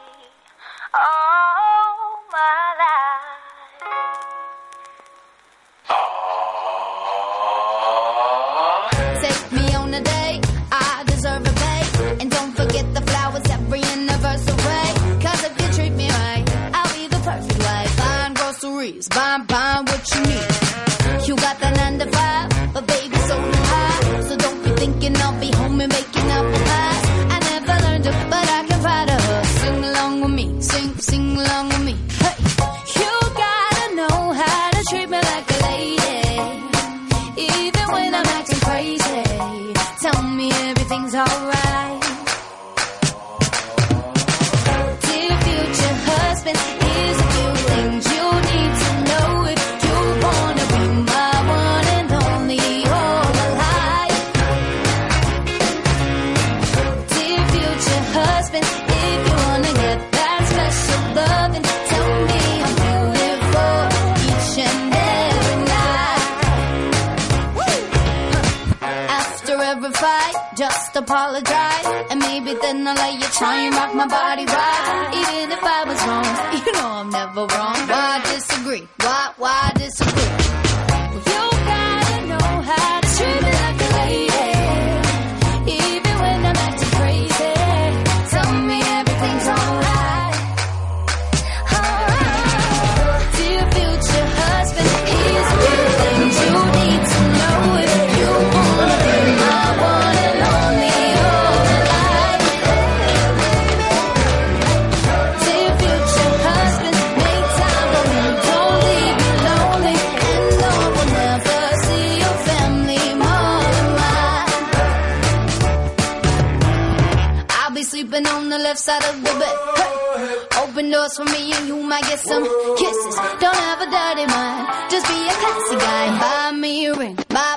All my Take apologize. And maybe then I'll let you try and rock my body right. Side of the bed. Open doors for me and you might get some kisses. Don't have a dirty mind, just be a classy guy. Buy me a ring, buy,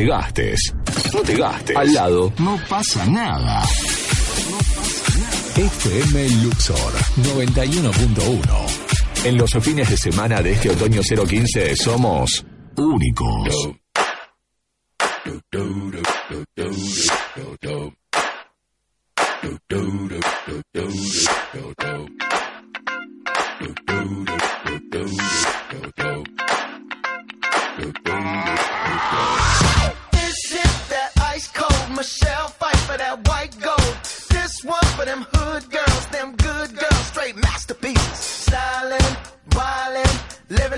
te gastes. No te gastes. Al lado no pasa nada. FM Luxor 91.1. En los fines de semana de este otoño 015 somos únicos.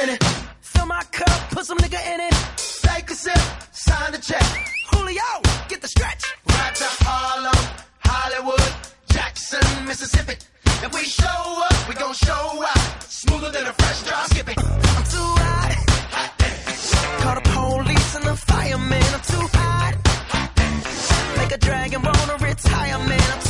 minute. Fill my cup, put some nigga in it. Take a sip, sign the check. Julio, get the stretch. Right to Harlem, Hollywood, Jackson, Mississippi. If we show up, we gon' show out. Smoother than a fresh drop. Skip it. I'm too hot. Call the police and the fireman. I'm too hot. Make a dragon wanna retire, man. I'm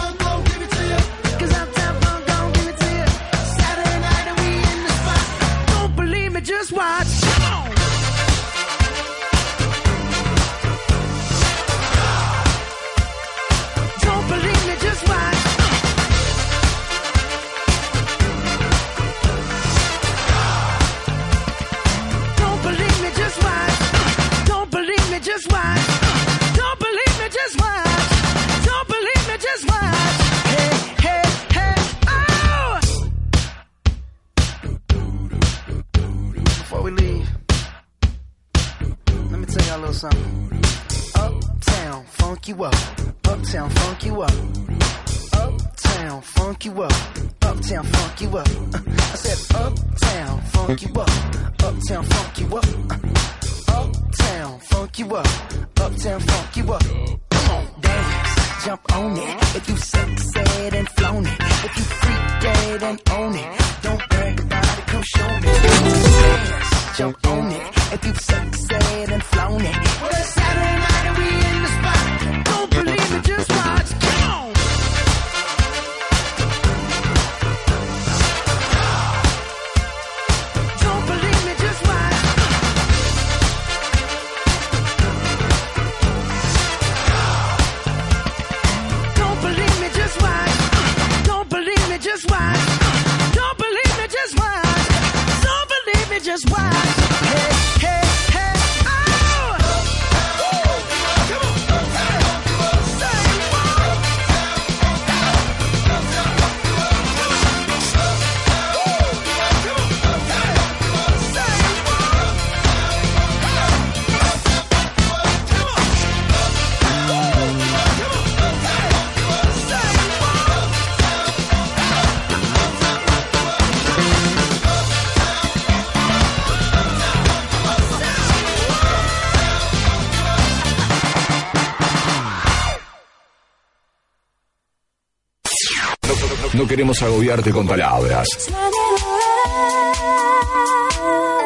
queremos agobiarte con palabras.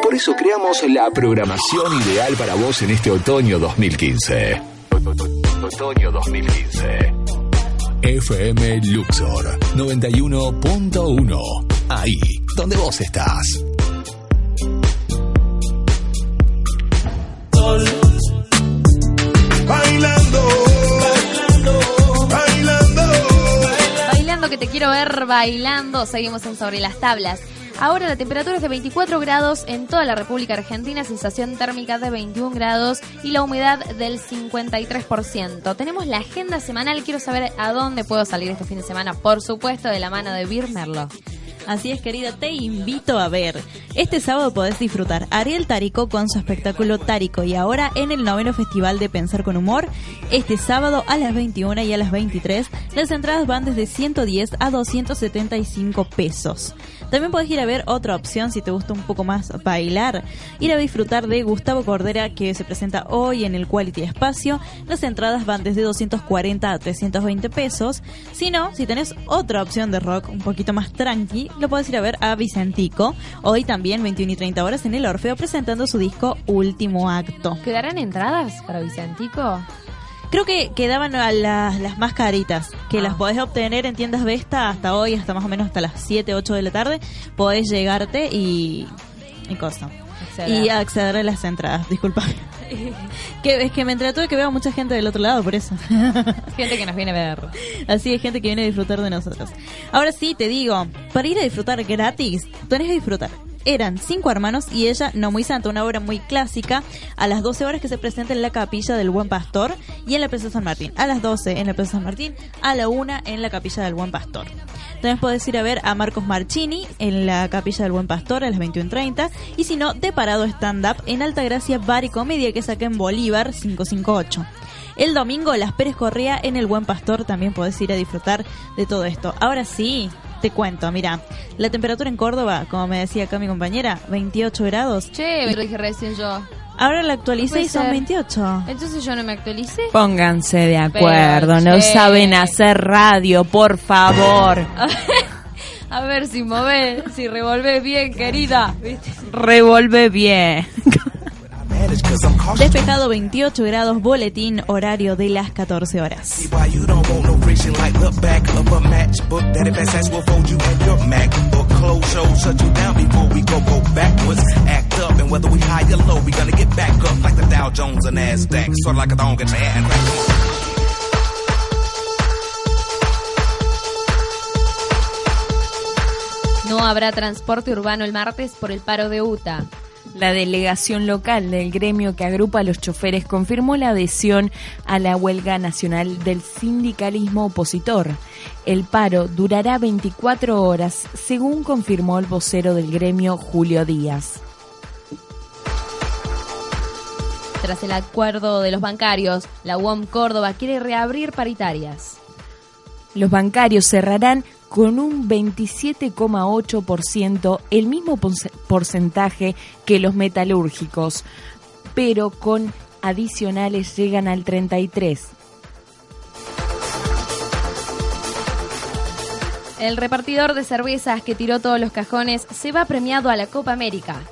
Por eso creamos la programación ideal para vos en este otoño 2015. Otoño 2015. FM Luxor 91.1. Ahí, donde vos estás. Bailando. Seguimos en sobre las tablas. Ahora la temperatura es de 24 grados en toda la República Argentina, sensación térmica de 21 grados y la humedad del 53%. Tenemos la agenda semanal, quiero saber a dónde puedo salir este fin de semana, por supuesto de la mano de Bir Merlo. Así es, querida, te invito a ver. Este sábado podés disfrutar Ariel Tárico con su espectáculo Tárico y ahora en el noveno Festival de Pensar con Humor. Este sábado a las 21 y a las 23 las entradas van desde 110 a 275 pesos. También podés ir a ver otra opción si te gusta un poco más bailar. Ir a disfrutar de Gustavo Cordera que se presenta hoy en el Quality Espacio. Las entradas van desde 240 a 320 pesos. Si no, si tenés otra opción de rock un poquito más tranqui, lo podés ir a ver a Vicentico. Hoy también 21 y 30 horas en el Orfeo presentando su disco Último Acto. ¿Quedarán entradas para Vicentico? Creo que quedaban a las, las más caritas, que las podés obtener en tiendas Vesta hasta hoy, hasta más o menos hasta las 7, 8 de la tarde. Podés llegarte y. y cosa. Y acceder a las entradas, disculpa. que, es que me entretuve que veo mucha gente del otro lado, por eso. gente que nos viene a ver. Así es, gente que viene a disfrutar de nosotros. Ahora sí, te digo, para ir a disfrutar gratis, tenés que disfrutar eran cinco hermanos y ella no muy santa, una obra muy clásica, a las 12 horas que se presenta en la capilla del Buen Pastor y en la Plaza San Martín. A las 12 en la Plaza San Martín, a la 1 en la capilla del Buen Pastor. También podés ir a ver a Marcos Marchini en la capilla del Buen Pastor a las 21.30 y si no, de parado stand-up en Altagracia Bar y Comedia que saqué en Bolívar 558. El domingo, Las Pérez Correa en el Buen Pastor también podés ir a disfrutar de todo esto. Ahora sí, te cuento, mira, la temperatura en Córdoba, como me decía acá mi compañera, 28 grados. Che, lo dije recién yo. Ahora la actualicé y son 28. Entonces yo no me actualicé. Pónganse de acuerdo, no saben hacer radio, por favor. A ver si mueve, si revolve bien, querida. Revolve bien. Despejado 28 grados, boletín horario de las 14 horas. No habrá transporte urbano el martes por el paro de UTA. La delegación local del gremio que agrupa a los choferes confirmó la adhesión a la huelga nacional del sindicalismo opositor. El paro durará 24 horas, según confirmó el vocero del gremio Julio Díaz. Tras el acuerdo de los bancarios, la UOM Córdoba quiere reabrir paritarias. Los bancarios cerrarán con un 27,8%, el mismo porcentaje que los metalúrgicos, pero con adicionales llegan al 33%. El repartidor de cervezas que tiró todos los cajones se va premiado a la Copa América.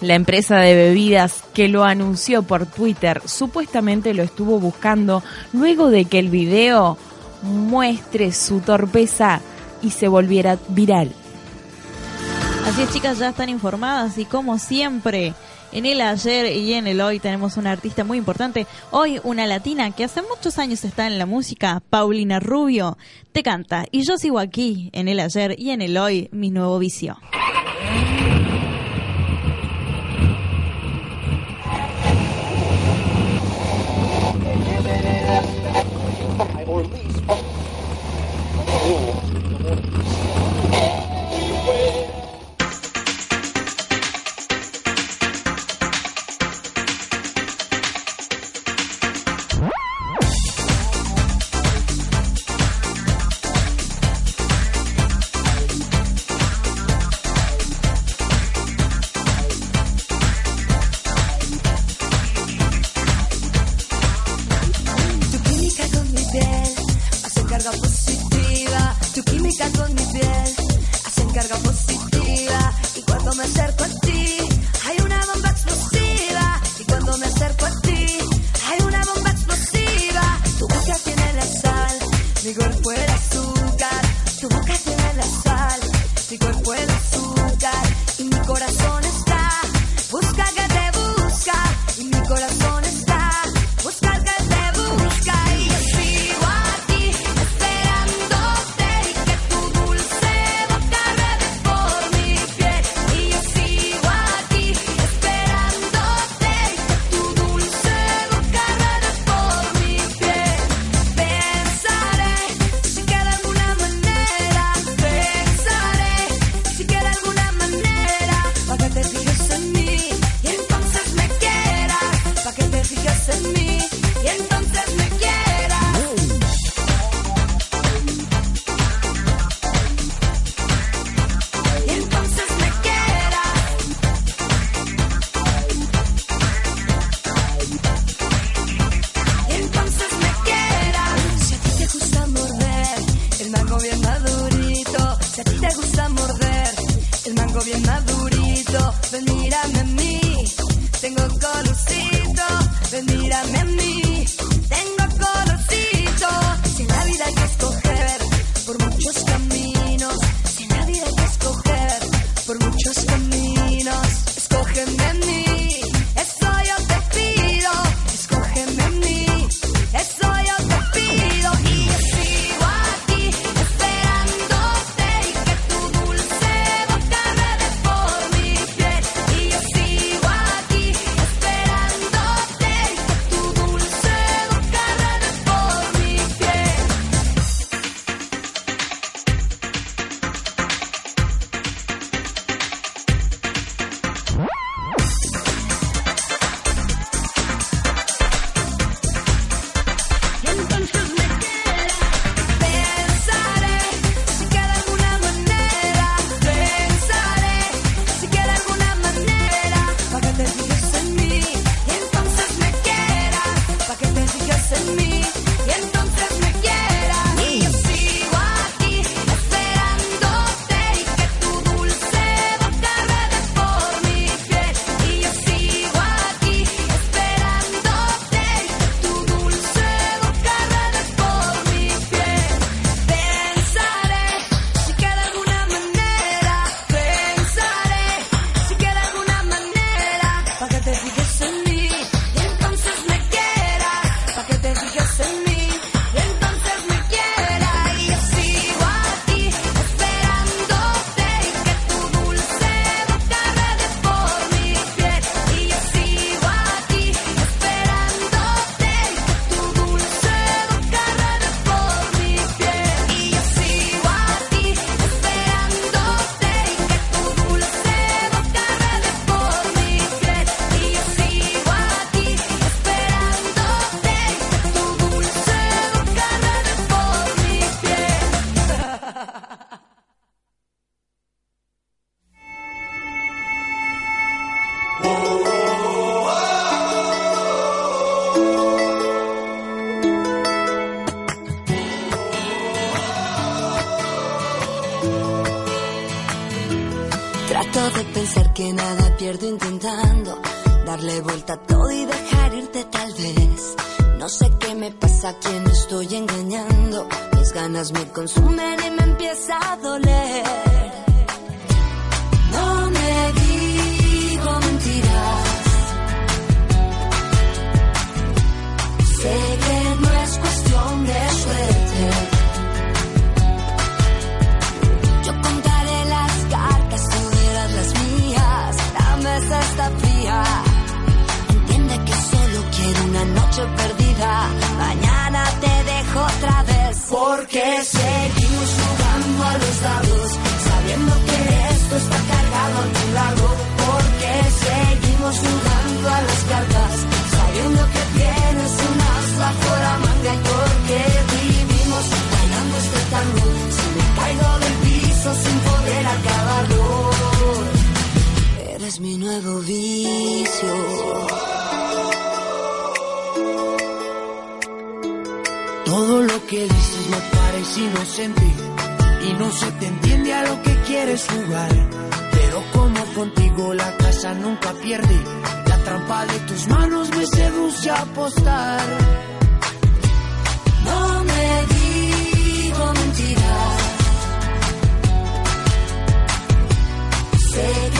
La empresa de bebidas que lo anunció por Twitter supuestamente lo estuvo buscando luego de que el video muestre su torpeza y se volviera viral. Así es, chicas, ya están informadas y como siempre, en el ayer y en el hoy tenemos una artista muy importante. Hoy una latina que hace muchos años está en la música, Paulina Rubio, te canta. Y yo sigo aquí en el ayer y en el hoy, mi nuevo vicio. Pierdo intentando Porque seguimos eres inocente y no se te entiende a lo que quieres jugar. Pero como contigo la casa nunca pierde, la trampa de tus manos me seduce a apostar. No me digo mentiras. Sé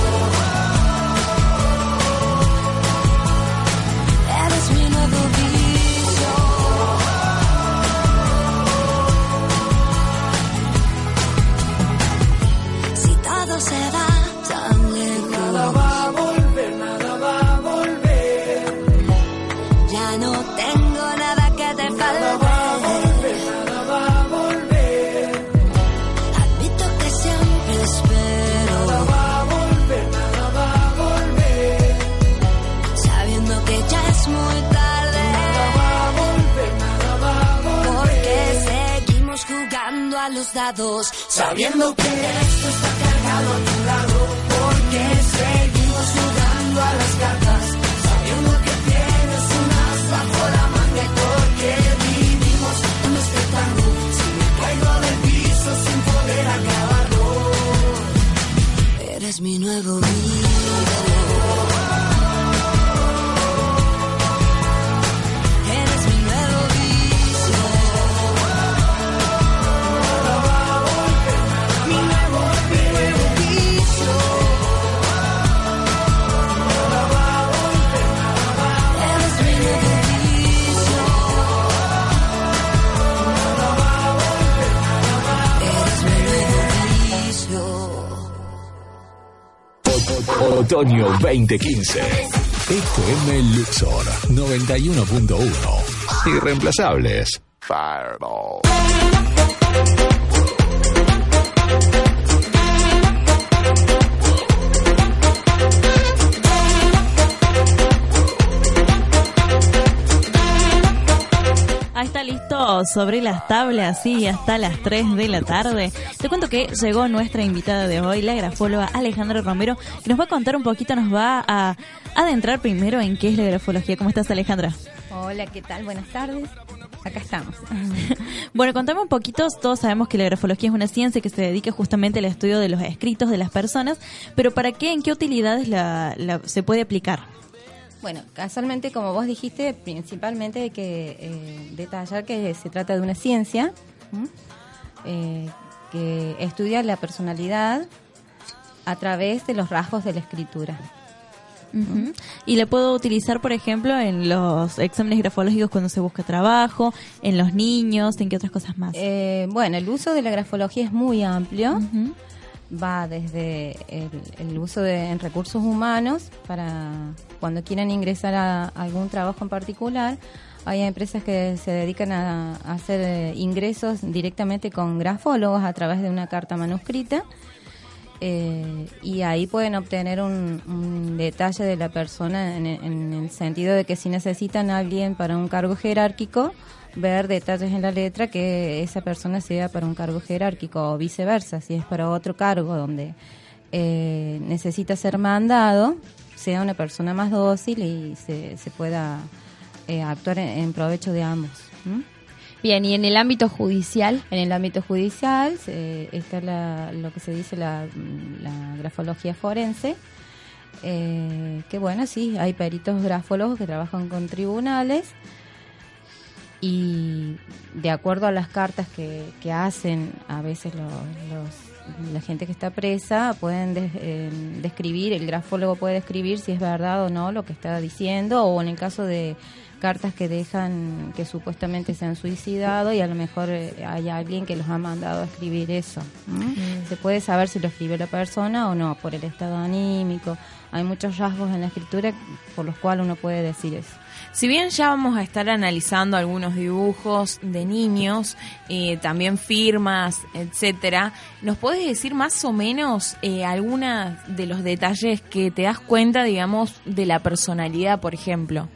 Eres dados, Sabiendo que esto está cargado a tu lado, porque seguimos jugando a las cartas, sabiendo que tienes un as bajo la manga porque vivimos en este tango. Si me caigo del piso sin poder acabarlo, eres mi nuevo vicio. Otoño 2015. FM Luxor 91.1. Irreemplazables. Fireball. Sobre las tablas, sí, hasta las 3 de la tarde. Te cuento que llegó nuestra invitada de hoy, la grafóloga Alejandra Romero, que nos va a contar un poquito, nos va a adentrar primero en qué es la grafología. ¿Cómo estás, Alejandra? Hola, ¿qué tal? Buenas tardes. Acá estamos. Bueno, contame un poquito, todos sabemos que la grafología es una ciencia que se dedica justamente al estudio de los escritos de las personas, pero ¿para qué, en qué utilidades la, la- se puede aplicar? Bueno, casualmente, como vos dijiste, principalmente hay que eh, detallar que se trata de una ciencia eh, que estudia la personalidad a través de los rasgos de la escritura. Y la puedo utilizar, por ejemplo, en los exámenes grafológicos cuando se busca trabajo, en los niños, en qué otras cosas más. Eh, bueno, el uso de la grafología es muy amplio. Va desde el, el uso de, en recursos humanos para cuando quieran ingresar a algún trabajo en particular. Hay empresas que se dedican a, hacer eh, ingresos directamente con grafólogos a través de una carta manuscrita. Eh, y ahí pueden obtener un, un detalle de la persona en, en el sentido de que si necesitan a alguien para un cargo jerárquico, ver detalles en la letra que esa persona sea para un cargo jerárquico o viceversa, si es para otro cargo donde eh, necesita ser mandado, sea una persona más dócil y se, se pueda eh, actuar en, en provecho de ambos. Bien, y en el ámbito judicial, En el ámbito judicial se- está la- lo que se dice la, la grafología forense, eh, que bueno, sí, hay peritos grafólogos que trabajan con tribunales y de acuerdo a las cartas que, que hacen a veces los, los la gente que está presa pueden eh, describir, el grafólogo puede describir si es verdad o no lo que está diciendo, o en el caso de cartas que dejan que supuestamente se han suicidado y a lo mejor eh, hay alguien que los ha mandado a escribir eso. ¿m? Se puede saber si lo escribió la persona o no, por el estado anímico. Hay muchos rasgos en la escritura por los cuales uno puede decir eso. Si bien ya vamos a estar analizando algunos dibujos de niños, eh, también firmas, etcétera, ¿nos puedes decir más o menos eh, algunos de los detalles que te das cuenta, digamos, de la personalidad, por ejemplo,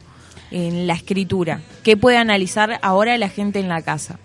en la escritura? ¿Qué puede analizar ahora la gente en la casa?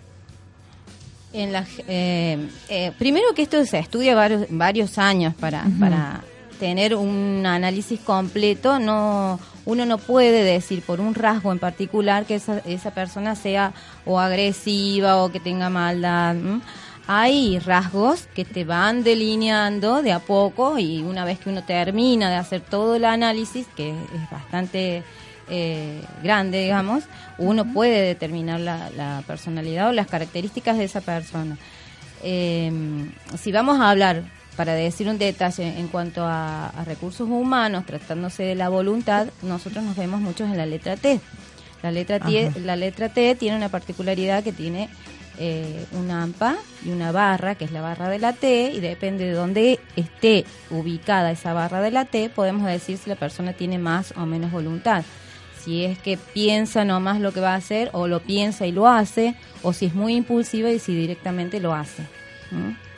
En la, eh, eh, primero que esto se estudia varios, varios años para, para tener un análisis completo. No, uno no puede decir por un rasgo en particular que esa, esa persona sea o agresiva o que tenga maldad. ¿m? Hay rasgos que te van delineando de a poco y una vez que uno termina de hacer todo el análisis, que es bastante eh, grande, digamos, uno puede determinar la, la personalidad o las características de esa persona. Eh, si vamos a hablar, para decir un detalle en cuanto a, a recursos humanos, tratándose de la voluntad, nosotros nos vemos muchos en la letra T. La letra T, la letra T tiene una particularidad que tiene eh, una AMPA y una barra, que es la barra de la T, y depende de dónde esté ubicada esa barra de la T, podemos decir si la persona tiene más o menos voluntad. Si es que piensa nomás lo que va a hacer, o lo piensa y lo hace, o si es muy impulsiva y si directamente lo hace. ¿Mm?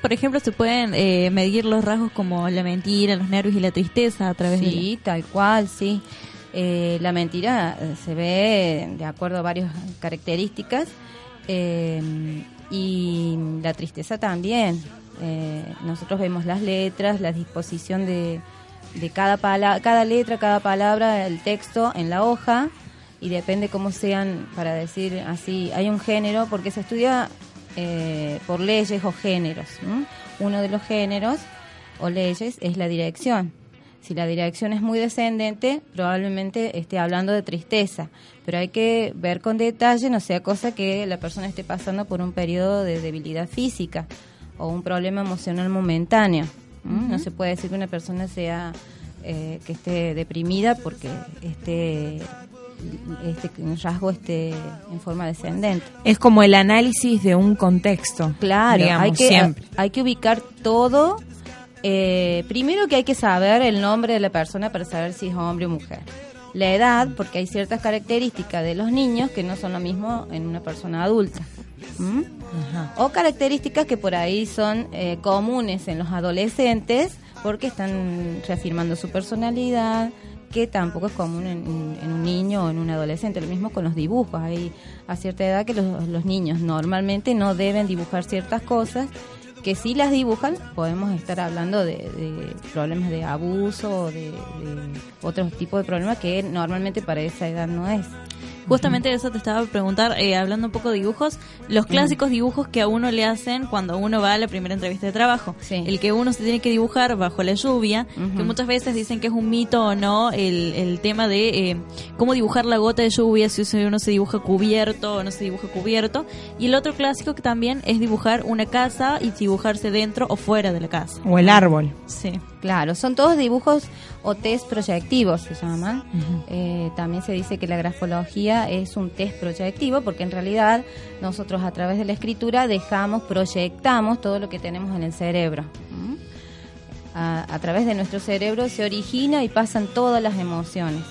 Por ejemplo, se pueden eh, medir los rasgos como la mentira, los nervios y la tristeza a través de... Sí, tal cual, sí. Eh, la mentira eh, se ve de acuerdo a varias características eh, y la tristeza también. Eh, nosotros vemos las letras, la disposición de, de cada, pala cada letra, cada palabra, el texto en la hoja y depende cómo sean, para decir así, hay un género, porque se estudia eh, por leyes o géneros. Uno de los géneros o leyes es la dirección. Si la dirección es muy descendente, probablemente esté hablando de tristeza, pero hay que ver con detalle, no sea cosa que la persona esté pasando por un periodo de debilidad física o un problema emocional momentáneo. No se puede decir que una persona sea eh, que esté deprimida porque esté este rasgo esté en forma descendente. Es como el análisis de un contexto. Claro, digamos, hay que siempre. hay que ubicar todo. eh, primero que hay que saber el nombre de la persona para saber si es hombre o mujer. La edad, porque hay ciertas características de los niños que no son lo mismo en una persona adulta. ¿Mm? O características que por ahí son eh, comunes en los adolescentes porque están reafirmando su personalidad, que tampoco es común en, en un niño o en un adolescente. Lo mismo con los dibujos. Hay a cierta edad que los, niños normalmente no deben dibujar ciertas cosas, que si las dibujan podemos estar hablando de, problemas de abuso o de, de otro tipo de problemas que normalmente para esa edad no es. Justamente eso te estaba a preguntar, eh, hablando un poco de dibujos, los clásicos dibujos que a uno le hacen cuando uno va a la primera entrevista de trabajo. El que uno se tiene que dibujar bajo la lluvia, que muchas veces dicen que es un mito o no el, el tema de eh, cómo dibujar la gota de lluvia, si uno se dibuja cubierto o no se dibuja cubierto. Y el otro clásico que también es dibujar una casa y dibujarse dentro o fuera de la casa. O el árbol. Sí. Claro, son todos dibujos o test proyectivos se llaman. Eh, también se dice que la grafología es un test proyectivo porque en realidad nosotros a través de la escritura dejamos, proyectamos todo lo que tenemos en el cerebro. A, a través de nuestro cerebro se origina y pasan todas las emociones.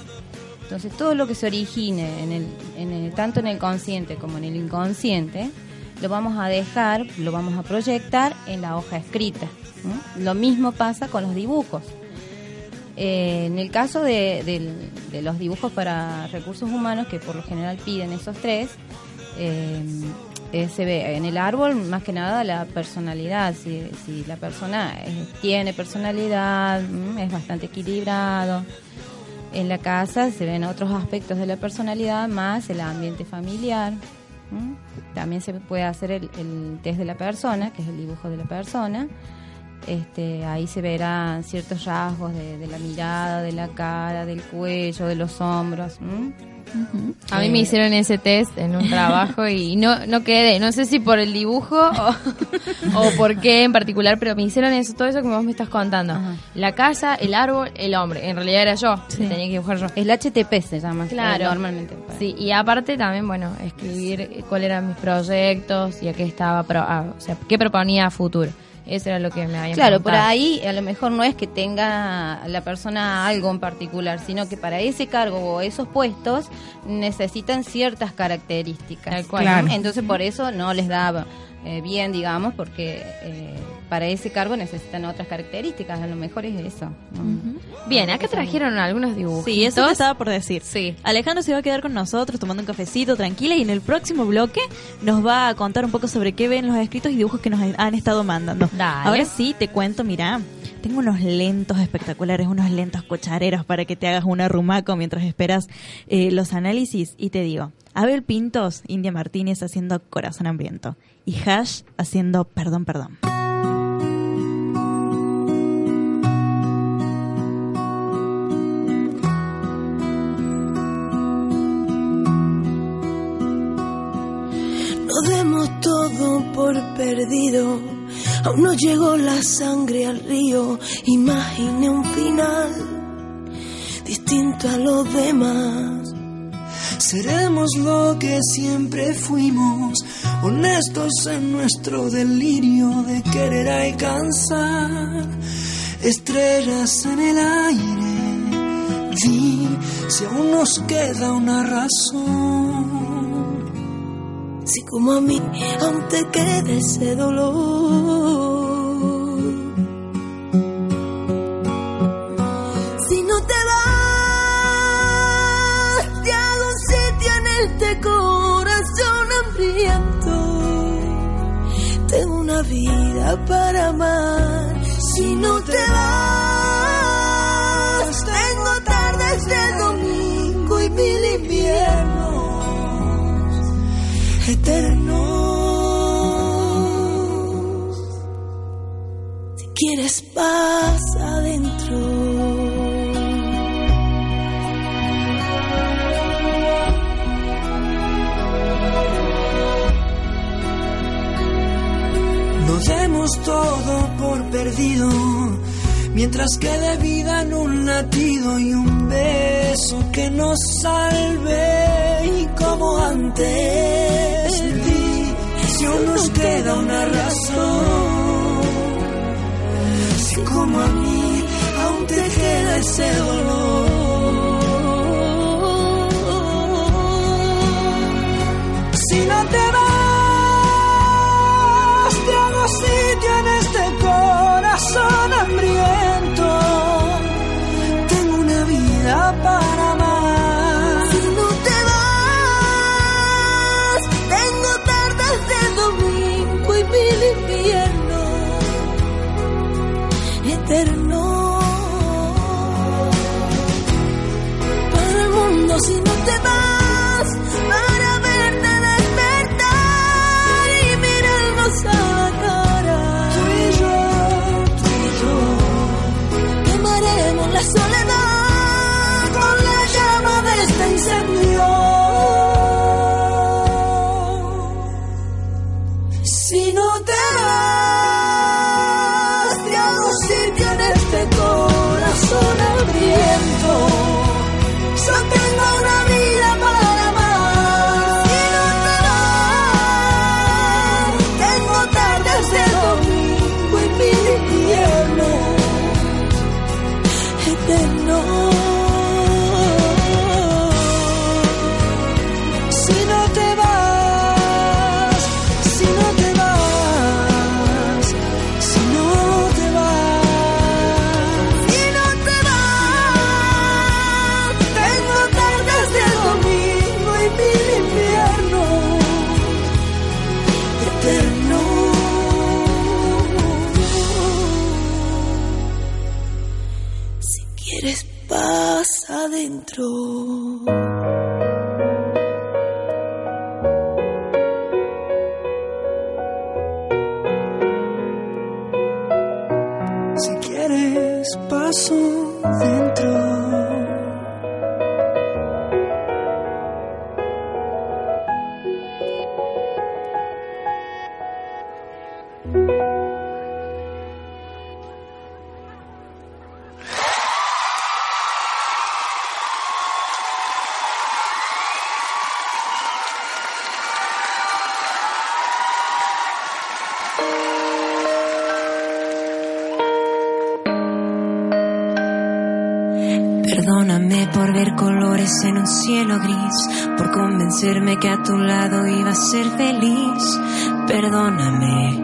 Entonces todo lo que se origine en el, en el- tanto en el consciente como en el inconsciente lo vamos a dejar, lo vamos a proyectar en la hoja escrita. Lo mismo pasa con los dibujos. Eh, en el caso de, los dibujos para recursos humanos, que por lo general piden esos tres, eh, eh, se ve en el árbol más que nada la personalidad, si, la persona eh, tiene personalidad, mm, es bastante equilibrado. En la casa se ven otros aspectos de la personalidad, más el ambiente familiar. ¿m? También se puede hacer el test de la persona, que es el dibujo de la persona. Este, ahí se verán ciertos rasgos de, de la mirada, de la cara, del cuello, de los hombros. A mí me hicieron ese test en un trabajo y no, no quedé. No sé si por el dibujo o, o por qué en particular, pero me hicieron eso, todo eso que vos me estás contando. La casa, el árbol, el hombre. En realidad era yo, que tenía que dibujar yo. El HTP se llama. Claro. eh, Normalmente. Sí, y aparte también, bueno, escribir cuáles eran mis proyectos y a qué estaba, pro- ah, o sea, qué proponía a futuro. Eso era lo que me habían Claro, por ahí a lo mejor no es que tenga la persona algo en particular, sino que para ese cargo o esos puestos necesitan ciertas características. Tal cual. Claro. Entonces por eso no les da eh, bien, digamos, porque eh, para ese cargo necesitan otras características. A lo mejor es eso. ¿no? Bien, acá trajeron algunos dibujos. Sí, eso te estaba por decir. Sí. Alejandro se va a quedar con nosotros tomando un cafecito tranquila y en el próximo bloque nos va a contar un poco sobre qué ven los escritos y dibujos que nos han estado mandando. Dale. Ahora sí, te cuento, mira, tengo unos lentos espectaculares, unos lentos cuchareros para que te hagas un arrumaco mientras esperas eh, los análisis y te digo, Abel Pintos, India Martínez haciendo Corazón Hambriento y Hash haciendo Perdón, Perdón. Todo por perdido. Aún no llegó la sangre al río. Imagine un final distinto a los demás. Seremos lo que siempre fuimos, honestos en nuestro delirio de querer alcanzar estrellas en el aire. Di si aún nos queda una razón. Si como a mí aún te queda ese dolor. Si no te vas, te hago sitio en este corazón hambriento. Tengo una vida para amar. Si no te vas, tengo tardes de domingo y mil inviernos eternos. Si quieres paz adentro. No demos todo por perdido, mientras quede vida en un latido y un beso que nos salve. Y como antes, si aún nos queda una razón. Si como a mí aún te queda ese dolor. Si no te vas, te hago sitio en este corazón dentro. que a tu lado iba a ser feliz. Perdóname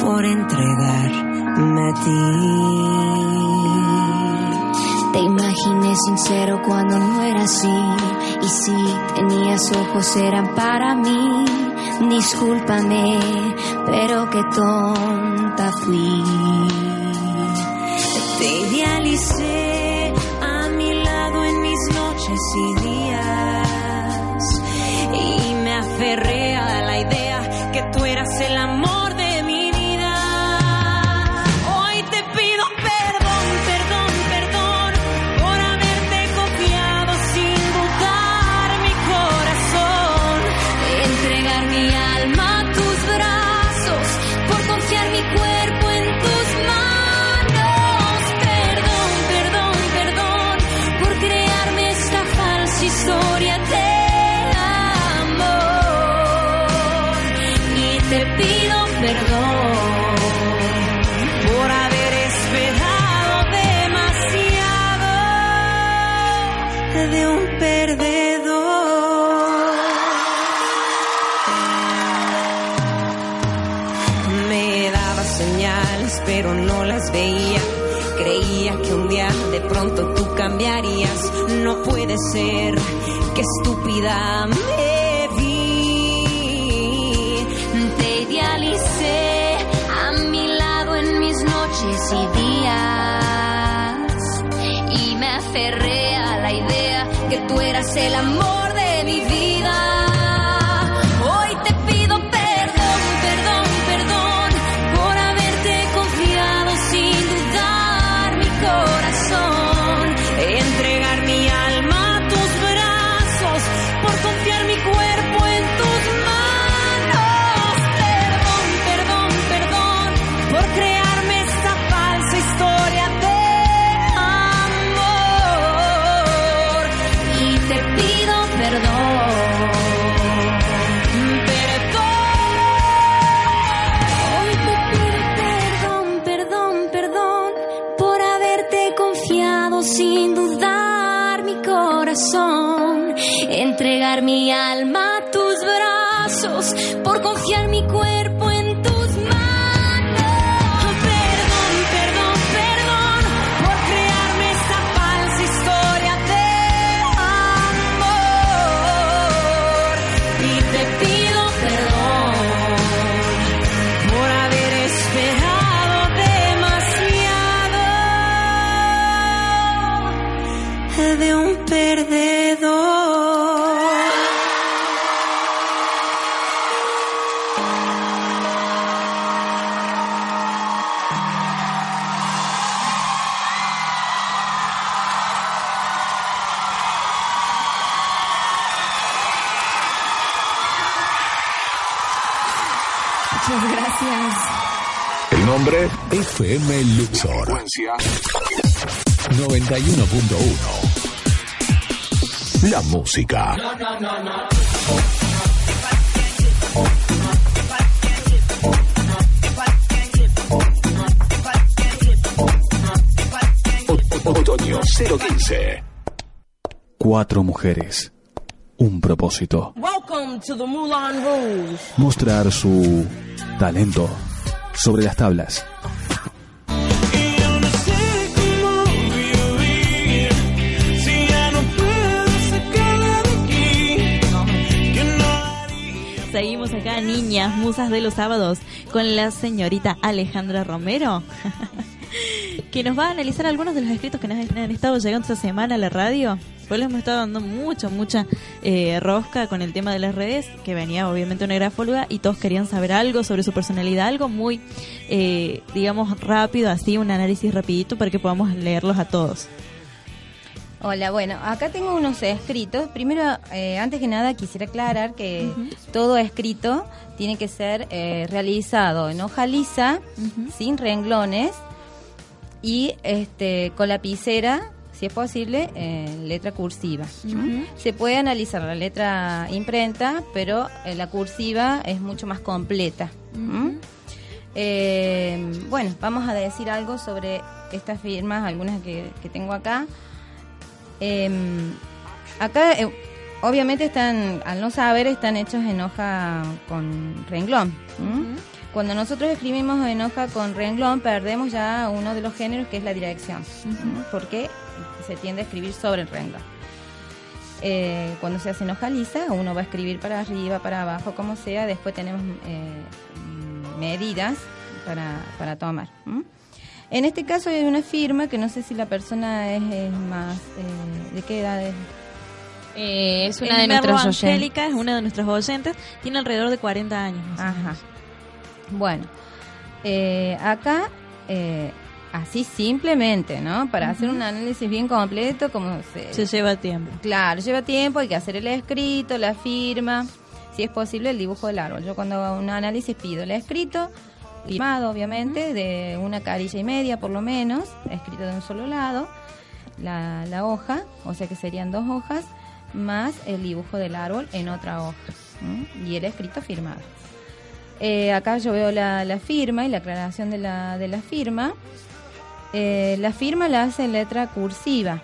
por entregarme a ti. Te imaginé sincero cuando no era así. Y si tenías ojos eran para mí. Discúlpame, pero qué tonta fui. Te idealicé a mi lado en mis noches y días. Ferrer. de un perdedor. Me daba señales, pero no las veía. Creía que un día de pronto tú cambiarías. No puede ser, qué estúpida me hace el amor. mi alma. FM Luxor. 91.1. La música. Otoño 015. Cuatro mujeres. Un propósito. To the Rouge. Mostrar su talento sobre las tablas Niñas Musas de los Sábados con la señorita Alejandra Romero, que nos va a analizar algunos de los escritos que nos han estado llegando esta semana a la radio. Pues les hemos estado dando mucho, mucha eh, rosca con el tema de las redes, que venía obviamente una grafóloga y todos querían saber algo sobre su personalidad, algo muy, eh, digamos, rápido, así, un análisis rapidito para que podamos leerlos a todos. Hola, bueno, acá tengo unos escritos. Primero, eh, antes que nada, quisiera aclarar que todo escrito tiene que ser eh, realizado en hoja lisa, sin renglones y este con lapicera, si es posible, en letra cursiva. Se puede analizar la letra imprenta, pero eh, la cursiva es mucho más completa. ¿m? Eh, bueno, vamos a decir algo sobre estas firmas, algunas que, que tengo acá. Eh, acá, eh, obviamente, están, al no saber, están hechos en hoja con renglón. Cuando nosotros escribimos en hoja con renglón, perdemos ya uno de los géneros que es la dirección, porque se tiende a escribir sobre el renglón. Eh, cuando se hace en hoja lisa, uno va a escribir para arriba, para abajo, como sea. Después tenemos eh, medidas para, para tomar. En este caso hay una firma que no sé si la persona es, es más... eh, ¿De qué edad es? Eh, es una Es de Merlo nuestros oyentes. Angélica es una de nuestros oyentes, tiene alrededor de 40 años. Ajá. Bueno, eh, acá, eh, así simplemente, ¿no? Para hacer un análisis bien completo, como se... Se lleva tiempo. Claro, lleva tiempo, hay que hacer el escrito, la firma, si es posible el dibujo del árbol. Yo cuando hago un análisis pido el escrito, firmado obviamente, de una carilla y media por lo menos, escrito de un solo lado, la, la hoja, o sea que serían dos hojas, más el dibujo del árbol en otra hoja, ¿m? y el escrito firmado. Eh, acá yo veo la, la firma y la aclaración de la, de la firma. Eh, la firma la hace en letra cursiva.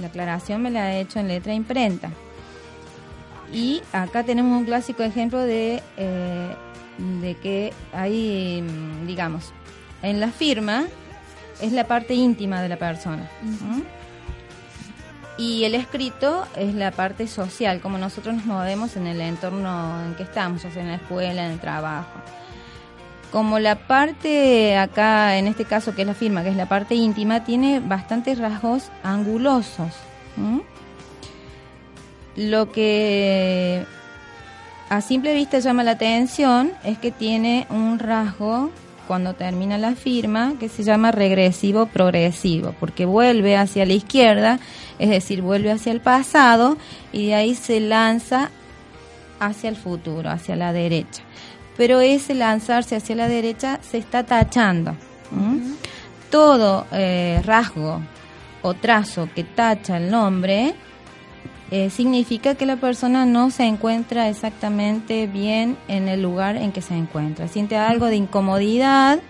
La aclaración me la he hecho en letra imprenta. Y acá tenemos un clásico ejemplo de, eh, de que hay, digamos, en la firma es la parte íntima de la persona. Y el escrito es la parte social, como nosotros nos movemos en el entorno en que estamos, ya sea en la escuela, en el trabajo. Como la parte acá, en este caso que es la firma, que es la parte íntima, tiene bastantes rasgos angulosos. Lo que a simple vista llama la atención es que tiene un rasgo cuando termina la firma que se llama regresivo progresivo, porque vuelve hacia la izquierda, es decir, vuelve hacia el pasado y de ahí se lanza hacia el futuro, hacia la derecha. Pero ese lanzarse hacia la derecha se está tachando. Todo eh, rasgo o trazo que tacha el nombre eh, significa que la persona no se encuentra exactamente bien en el lugar en que se encuentra. Siente algo de incomodidad,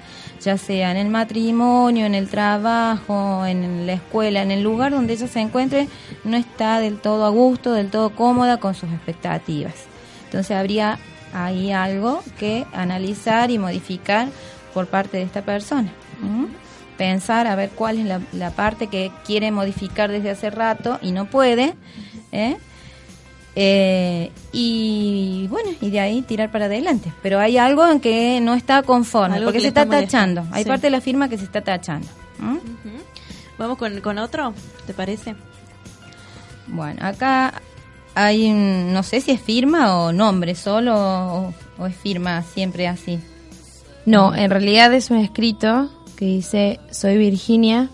ya sea en el matrimonio, en el trabajo, en la escuela, en el lugar donde ella se encuentre, no está del todo a gusto, del todo cómoda con sus expectativas. Entonces habría ahí algo que analizar y modificar por parte de esta persona. ¿m? Pensar a ver cuál es la parte que quiere modificar desde hace rato y no puede. ¿Eh? Eh, y bueno, y de ahí tirar para adelante. Pero hay algo en que no está conforme, Algo porque que se está molestando. tachando. Hay Sí. parte de la firma que se está tachando. Vamos con, con otro, ¿te parece? Bueno, acá hay, un- no sé si es firma o nombre solo o, o es firma siempre así. No, en realidad es un escrito que dice soy Virginia.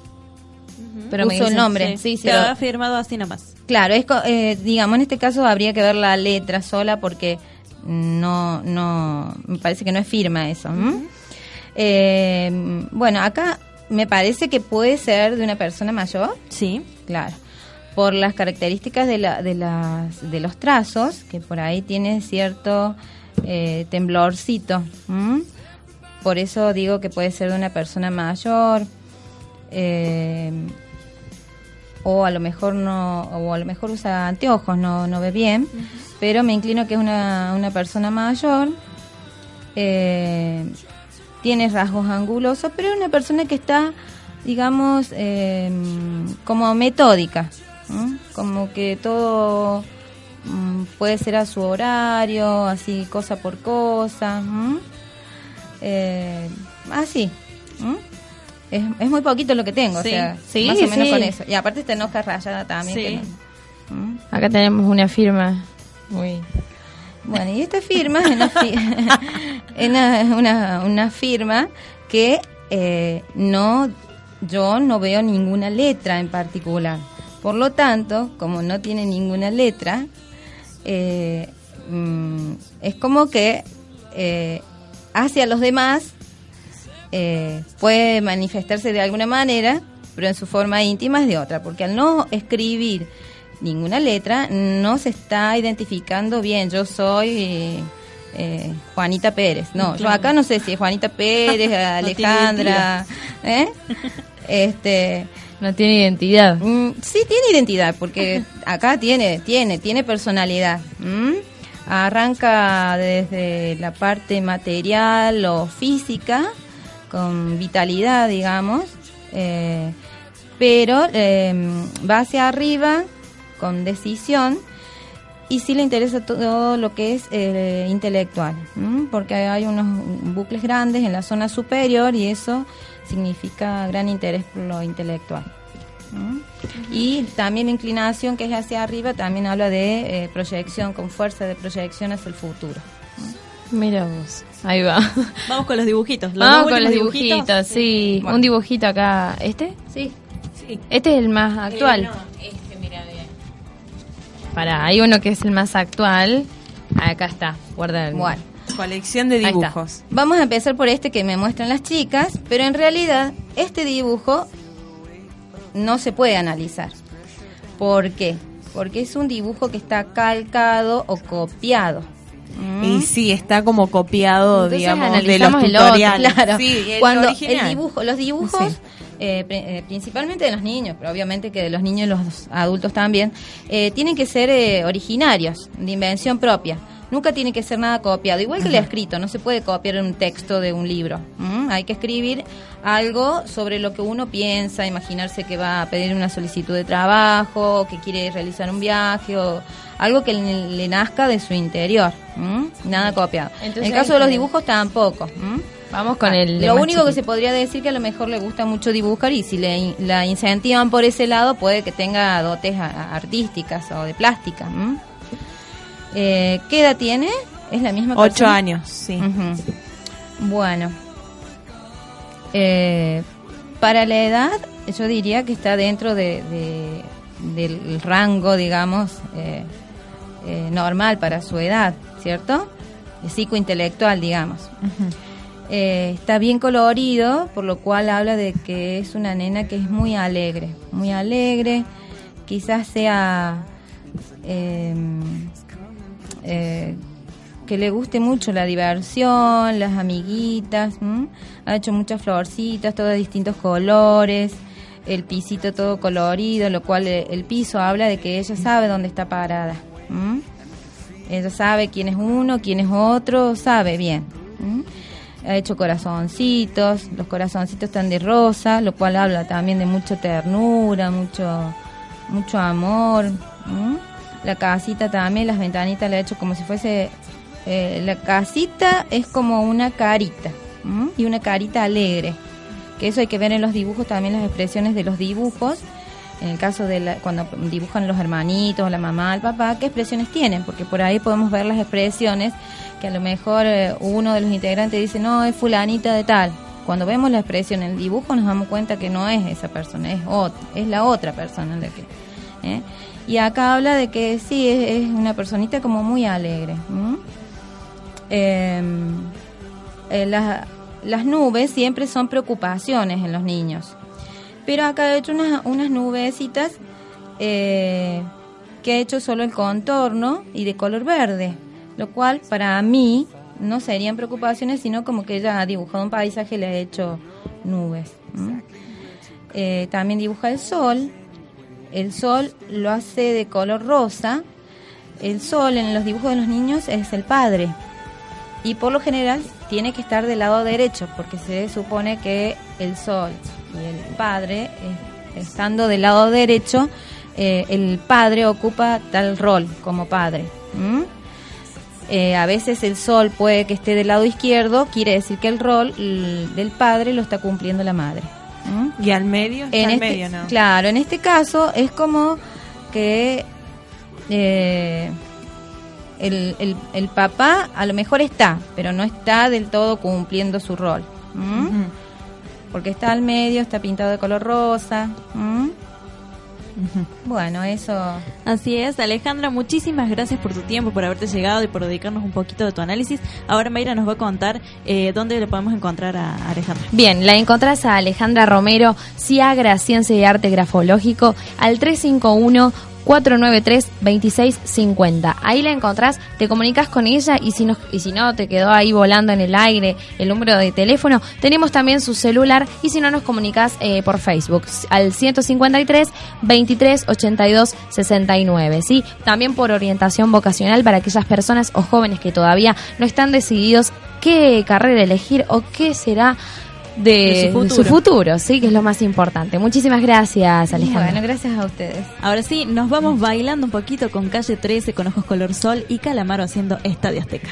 Pero me Uso el dicen- nombre, sí, sí. Pero pero- ha firmado así nomás. Claro, es, eh, digamos, en este caso habría que ver la letra sola porque no, no, me parece que no es firma eso. Eh, bueno, acá me parece que puede ser de una persona mayor. Sí. Claro. Por las características de, la, de, las, de los trazos, que por ahí tiene cierto eh, temblorcito. Por eso digo que puede ser de una persona mayor. eh, o a lo mejor no o a lo mejor usa anteojos no, no ve bien pero me inclino que es una, una persona mayor eh, tiene rasgos angulosos pero es una persona que está digamos eh, como metódica como que todo mm, puede ser a su horario así cosa por cosa. Eh, así ¿m? Es, es muy poquito lo que tengo, Sí. o sea, Sí, más o menos sí. con eso. Y aparte está en hoja rayada también. Sí. que no- ¿Mm? Acá tenemos una firma muy... Bueno, y esta firma es una, fi- es una, una- una firma que eh, no, yo no veo ninguna letra en particular. Por lo tanto, como no tiene ninguna letra, eh, mm, es como que eh, hacia los demás eh, puede manifestarse de alguna manera, pero en su forma íntima es de otra, porque al no escribir ninguna letra no se está identificando bien. Yo soy eh, eh, Juanita Pérez. No, yo acá no sé si es Juanita Pérez, Alejandra, ¿eh? Este, No tiene identidad. Mm, sí tiene identidad, porque acá tiene, tiene, tiene personalidad. Arranca desde la parte material o física, con vitalidad, digamos, eh, pero eh, va hacia arriba con decisión y sí le interesa todo lo que es eh, intelectual, porque hay unos bucles grandes en la zona superior y eso significa gran interés por lo intelectual. Y también inclinación que es hacia arriba también habla de eh, proyección, con fuerza de proyección hacia el futuro. Mira vos, ahí va. Vamos con los dibujitos. Vamos con los dibujitos, sí. Bueno. Un dibujito acá. ¿Este? Sí. Este es el más actual. Eh, no, este, mira bien. Para, hay uno que es el más actual. Acá está, guarda el... Bueno. Colección de dibujos. Vamos a empezar por este que me muestran las chicas, pero en realidad este dibujo no se puede analizar. ¿Por qué? Porque es un dibujo que está calcado o copiado. ¿Mm? Y sí, está como copiado, Entonces digamos, de los analizamos el otro, tutoriales. claro. Sí, el Cuando original. el dibujo, los dibujos, Sí. eh, eh, principalmente de los niños, pero obviamente que de los niños y los adultos también, eh, tienen que ser eh, originarios, de invención propia. Nunca tiene que ser nada copiado. Igual que el escrito, no se puede copiar un texto de un libro. ¿m? Hay que escribir algo sobre lo que uno piensa, imaginarse que va a pedir una solicitud de trabajo, o que quiere realizar un viaje, o algo que le, le nazca de su interior. ¿m? Nada copiado. en el caso de los dibujos tampoco. ¿m? Vamos con el... de Lo único que se podría decir que a lo mejor le gusta mucho dibujar y si le in- la incentivan por ese lado puede que tenga dotes a- a- artísticas o de plástica. ¿m? Eh, ¿Qué edad tiene? ¿Es la misma Ocho persona? años, sí. Bueno. Eh, para la edad, yo diría que está dentro de, de- del rango, digamos, eh, normal para su edad, ¿cierto? Psicointelectual, digamos. Eh, está bien colorido, por lo cual habla de que es una nena que es muy alegre, muy alegre, quizás sea eh, eh, que le guste mucho la diversión, las amiguitas, ¿m? ha hecho muchas florcitas, todas de distintos colores, el pisito todo colorido, lo cual eh, el piso habla de que ella sabe dónde está parada. ¿m? Ella sabe quién es uno, quién es otro, sabe bien. ¿m? Ha hecho corazoncitos, los corazoncitos están de rosa, lo cual habla también de mucha ternura, mucho, mucho amor. La casita también, las ventanitas le ha hecho como si fuese... eh, la casita es como una carita ¿m? y una carita alegre. Que eso hay que ver en los dibujos, también las expresiones de los dibujos. En el caso de la- cuando dibujan los hermanitos, la mamá, el papá, qué expresiones tienen, porque por ahí podemos ver las expresiones que a lo mejor eh, uno de los integrantes dice, no, es fulanita de tal. Cuando vemos la expresión en el dibujo nos damos cuenta que no es esa persona, es ot- es la otra persona la que... ¿eh? Y acá habla de que sí, es, es una personita como muy alegre. ¿m? Eh, eh, las, las nubes siempre son preocupaciones en los niños. Pero acá he hecho unas, unas nubecitas eh, que he hecho solo el contorno y de color verde, lo cual para mí no serían preocupaciones, sino como que ella ha dibujado un paisaje y le ha hecho nubes. Eh, también dibuja el sol. El sol lo hace de color rosa. El sol en los dibujos de los niños es el padre. Y por lo general tiene que estar del lado derecho, porque se supone que el sol y el padre, eh, estando del lado derecho, eh, el padre ocupa tal rol como padre. ¿m? Eh, a veces el sol puede que esté del lado izquierdo, quiere decir que el rol del padre lo está cumpliendo la madre. ¿Mm? Y al medio, está En al este- medio, ¿no? Claro, en este caso es como que eh, el, el- el papá a lo mejor está, pero no está del todo cumpliendo su rol. Porque está al medio, está pintado de color rosa. ¿m? Bueno, eso. Así es, Alejandra, muchísimas gracias por tu tiempo, por haberte llegado y por dedicarnos un poquito de tu análisis. Ahora Mayra nos va a contar eh, dónde le podemos encontrar a Alejandra. Bien, la encontrás a Alejandra Romero, Ciagra Ciencia y Arte Grafológico, al 351 493-2650. Ahí la encontrás, te comunicas con ella y si, no, y si no te quedó ahí volando en el aire el número de teléfono, tenemos también su celular y si no nos comunicas eh, por Facebook al 153 23 82 69. ¿sí? También por orientación vocacional para aquellas personas o jóvenes que todavía no están decididos qué carrera elegir o qué será de, De su de futuro. futuro, sí, que es lo más importante. Muchísimas gracias, Alejandra. Bueno, gracias a ustedes. Ahora sí, nos vamos bailando un poquito con Calle 13, con Ojos Color Sol y Calamaro haciendo Estadio Azteca.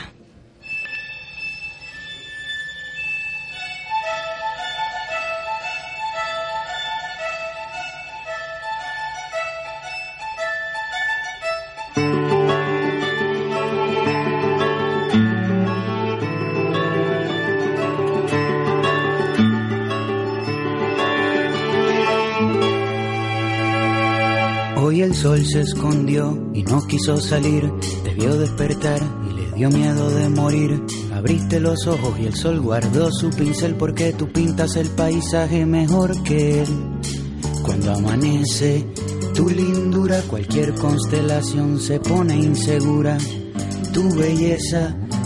Se escondió y no quiso salir, te despertar y le dio miedo de morir. Abriste los ojos y el sol guardó su pincel porque tú pintas el paisaje mejor que él. Cuando amanece, tu lindura, cualquier constelación se pone insegura. Tu belleza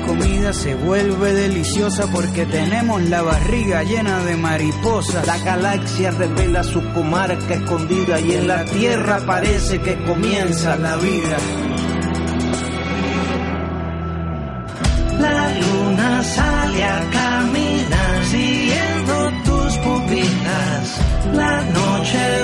comida se vuelve deliciosa porque tenemos la barriga llena de mariposas. La galaxia revela su comarca escondida y en la tierra parece que comienza la vida. La luna sale a caminar siguiendo tus pupilas. La noche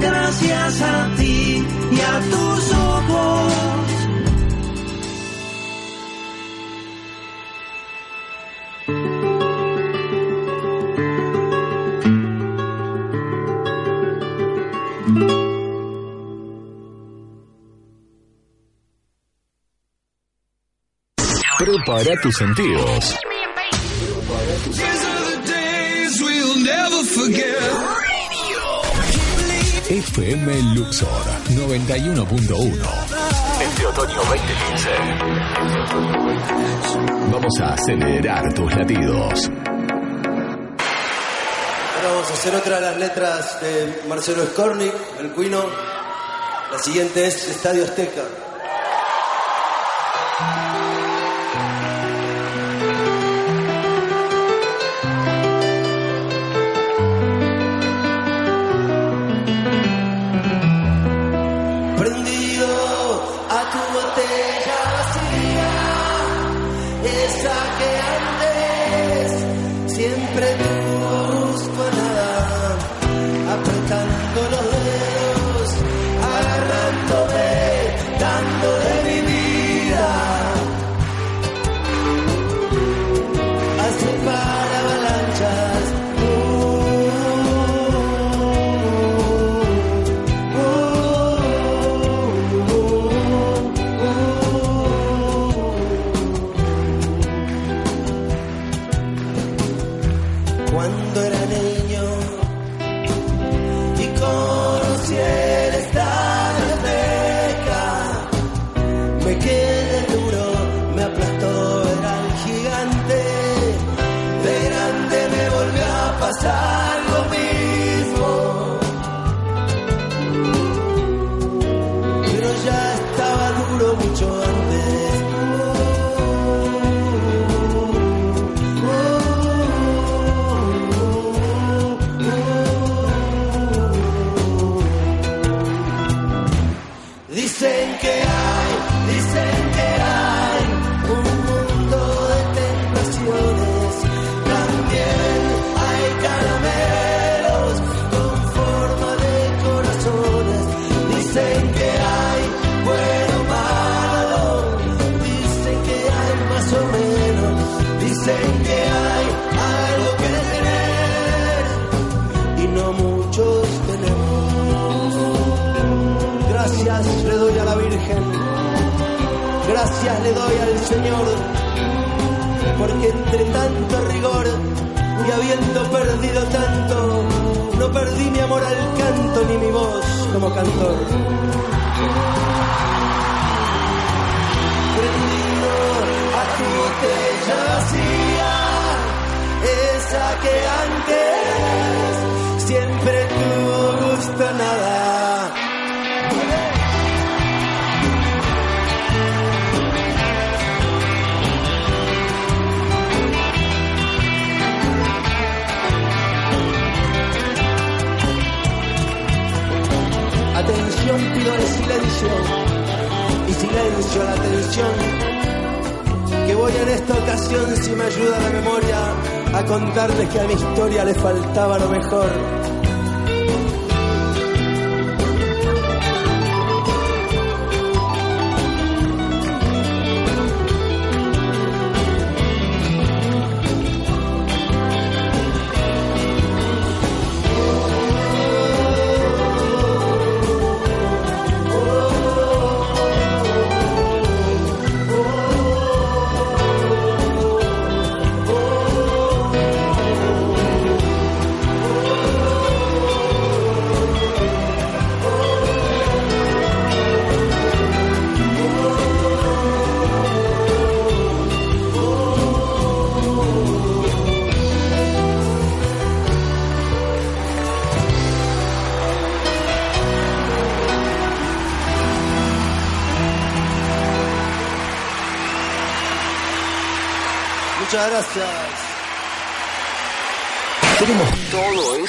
Gracias a ti y a tus ojos. Prepara tus sentidos. FM Luxor 91.1. Entre Otoño 2015. Vamos a acelerar tus latidos. Ahora vamos a hacer otra de las letras de Marcelo Scorni, el cuino. La siguiente es Estadio Azteca. Le doy al Señor, porque entre tanto rigor y habiendo perdido tanto, no perdí mi amor al canto ni mi voz como cantor. Prendido a tu vacía, esa que antes siempre tuvo gusto nada. Pido el silencio y silencio la atención. Que voy en esta ocasión, si me ayuda la memoria, a contarles que a mi historia le faltaba lo mejor.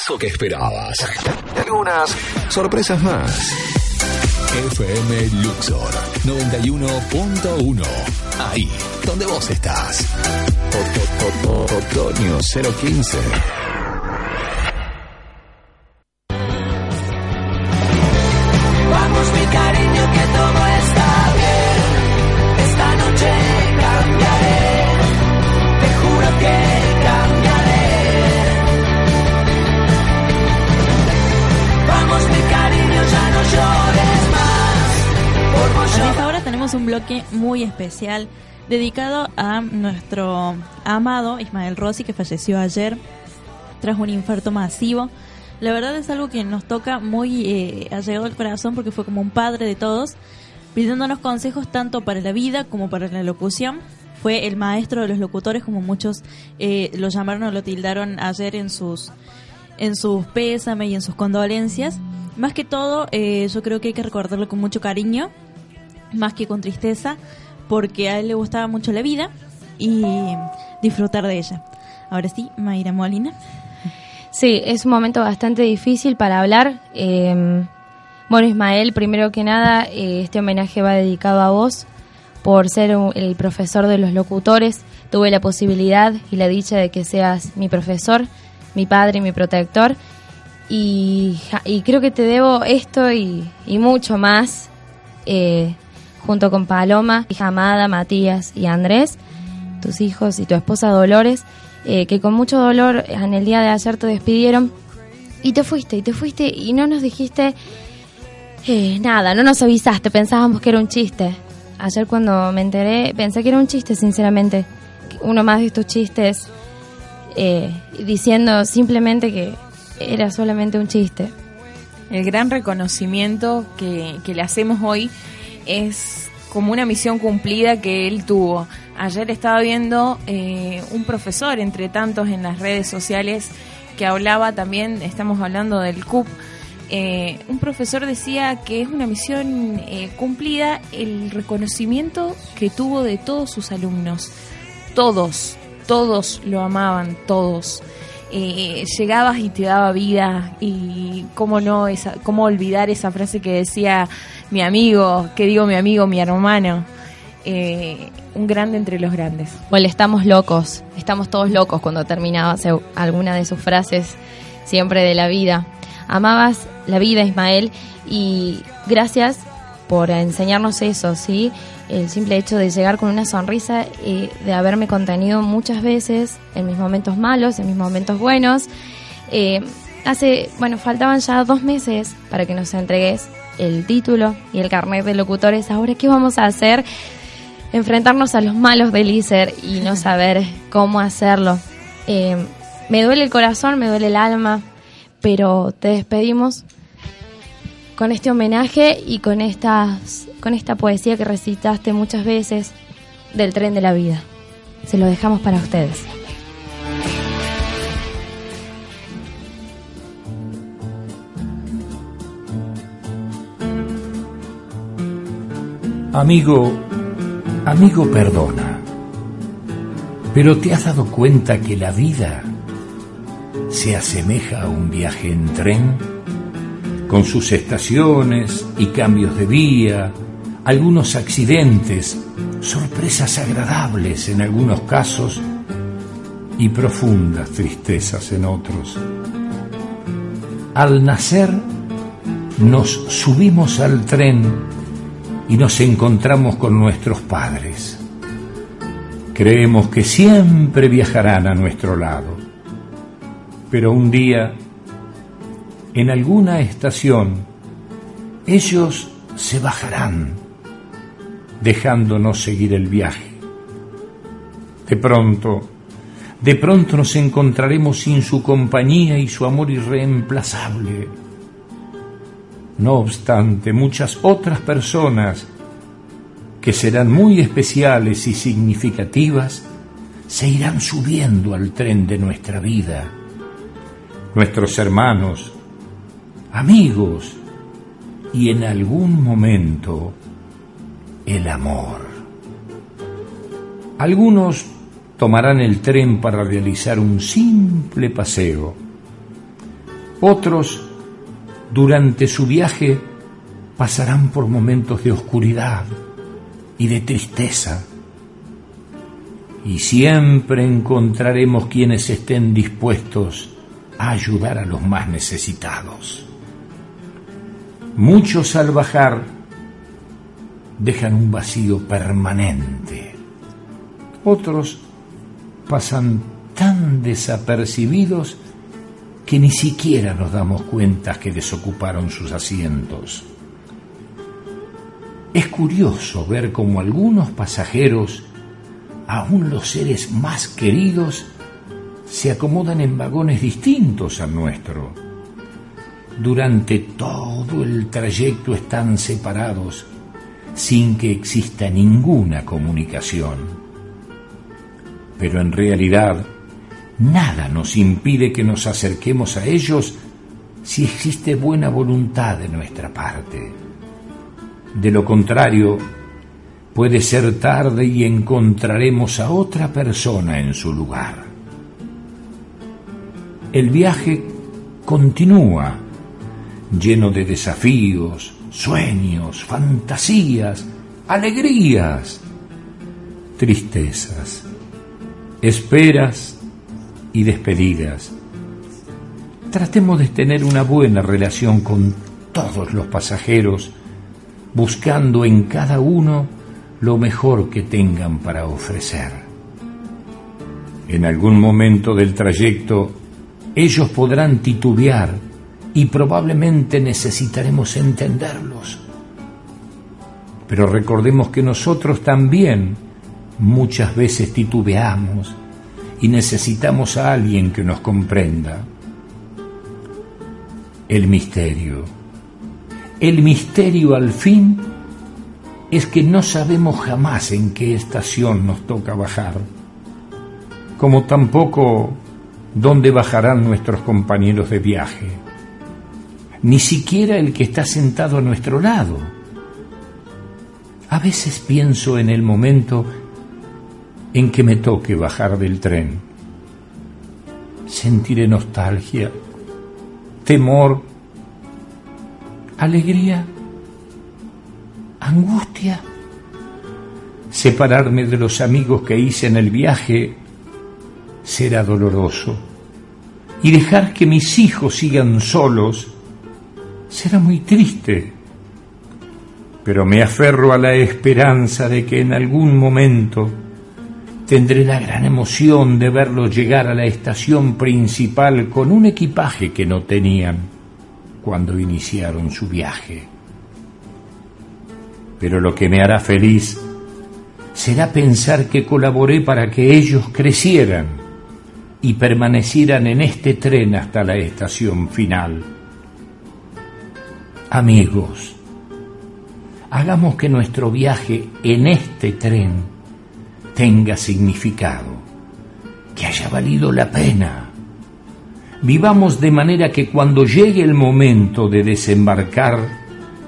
Eso que esperabas. Y algunas sorpresas más. FM Luxor 91.1. Ahí, donde vos estás. Otoño 015. Muy especial dedicado a nuestro amado Ismael Rossi que falleció ayer tras un infarto masivo. La verdad es algo que nos toca muy eh, allegado al corazón porque fue como un padre de todos. pidiéndonos consejos tanto para la vida como para la locución. Fue el maestro de los locutores, como muchos eh, lo llamaron o lo tildaron ayer en sus, en sus pésames y en sus condolencias. Más que todo, eh, yo creo que hay que recordarlo con mucho cariño, más que con tristeza, porque a él le gustaba mucho la vida y disfrutar de ella. Ahora sí, Mayra Molina. Sí, es un momento bastante difícil para hablar. Eh, bueno, Ismael, primero que nada, eh, este homenaje va dedicado a vos por ser un- el profesor de los locutores. Tuve la posibilidad y la dicha de que seas mi profesor, mi padre y mi protector. Y, y creo que te debo esto y, y mucho más, eh, junto con Paloma, hija amada, Matías y Andrés, tus hijos y tu esposa Dolores, eh, que con mucho dolor en el día de ayer te despidieron. Y te fuiste, y te fuiste, y no nos dijiste eh, nada, no nos avisaste, pensábamos que era un chiste. Ayer cuando me enteré, pensé que era un chiste, sinceramente. Uno más de estos chistes eh, diciendo simplemente que era solamente un chiste. El gran reconocimiento que, que le hacemos hoy es como una misión cumplida que él tuvo. Ayer estaba viendo eh, un profesor, entre tantos en las redes sociales, que hablaba también, estamos hablando del CUP, eh, un profesor decía que es una misión eh, cumplida el reconocimiento que tuvo de todos sus alumnos. Todos, todos lo amaban, todos. Eh, llegabas y te daba vida y cómo no esa, cómo olvidar esa frase que decía mi amigo, que digo mi amigo, mi hermano, Eh, un grande entre los grandes. O el estamos locos, estamos todos locos cuando terminaba alguna de sus frases siempre de la vida. Amabas la vida, Ismael, y gracias por enseñarnos eso, ¿sí? El simple hecho de llegar con una sonrisa y de haberme contenido muchas veces en mis momentos malos, en mis momentos buenos. Eh, hace, bueno, faltaban ya dos meses para que nos entregues el título y el carnet de locutores. Ahora, ¿qué vamos a hacer? enfrentarnos a los malos del ISER y no saber cómo hacerlo. Eh, me duele el corazón, me duele el alma, pero te despedimos con este homenaje y con, estas, con esta poesía que recitaste muchas veces del tren de la vida. Se lo dejamos para ustedes. Amigo, amigo, perdona. Pero ¿te has dado cuenta que la vida se asemeja a un viaje en tren? Con sus estaciones y cambios de vía, algunos accidentes, sorpresas agradables en algunos casos y profundas tristezas en otros. Al nacer, nos subimos al tren y nos encontramos con nuestros padres. Creemos que siempre viajarán a nuestro lado, pero un día, en alguna estación, ellos se bajarán, dejándonos seguir el viaje. De pronto, de pronto nos encontraremos sin su compañía y su amor irreemplazable. No obstante, muchas otras personas que serán muy especiales y significativas se irán subiendo al tren de nuestra vida. Nuestros hermanos, amigos y en algún momento el amor. Algunos tomarán el tren para realizar un simple paseo. Otros durante su viaje pasarán por momentos de oscuridad y de tristeza. Y siempre encontraremos quienes estén dispuestos a ayudar a los más necesitados. Muchos al bajar dejan un vacío permanente. Otros pasan tan desapercibidos que ni siquiera nos damos cuenta que desocuparon sus asientos. Es curioso ver cómo algunos pasajeros, aun los seres más queridos, se acomodan en vagones distintos al nuestro. Durante todo el trayecto están separados, sin que exista ninguna comunicación. Pero en realidad, nada nos impide que nos acerquemos a ellos si existe buena voluntad de nuestra parte. De lo contrario, puede ser tarde y encontraremos a otra persona en su lugar. El viaje continúa, lleno de desafíos, sueños, fantasías, alegrías, tristezas, esperas y despedidas. Tratemos de tener una buena relación con todos los pasajeros, buscando en cada uno lo mejor que tengan para ofrecer. En algún momento del trayecto, ellos podrán titubear y probablemente necesitaremos entenderlos. Pero recordemos que nosotros también muchas veces titubeamos y necesitamos a alguien que nos comprenda. El misterio. El misterio al fin es que no sabemos jamás en qué estación nos toca bajar, como tampoco dónde bajarán nuestros compañeros de viaje ni siquiera el que está sentado a nuestro lado. A veces pienso en el momento en que me toque bajar del tren. Sentiré nostalgia, temor, alegría, angustia. Separarme de los amigos que hice en el viaje será doloroso. Y dejar que mis hijos sigan solos será muy triste, pero me aferro a la esperanza de que en algún momento tendré la gran emoción de verlos llegar a la estación principal con un equipaje que no tenían cuando iniciaron su viaje. Pero lo que me hará feliz será pensar que colaboré para que ellos crecieran y permanecieran en este tren hasta la estación final Amigos, hagamos que nuestro viaje en este tren tenga significado, que haya valido la pena. Vivamos de manera que cuando llegue el momento de desembarcar,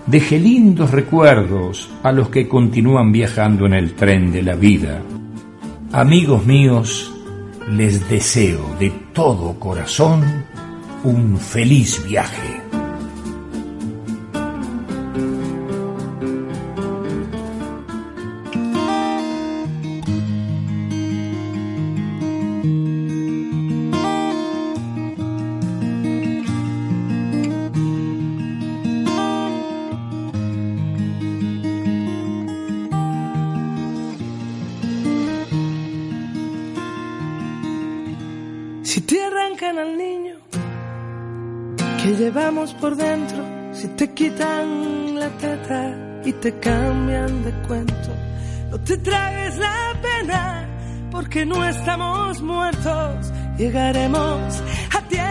deje lindos recuerdos a los que continúan viajando en el tren de la vida. Amigos míos, les deseo de todo corazón un feliz viaje. Te cambian de cuento, no te tragues la pena, porque no estamos muertos, llegaremos a tiempo,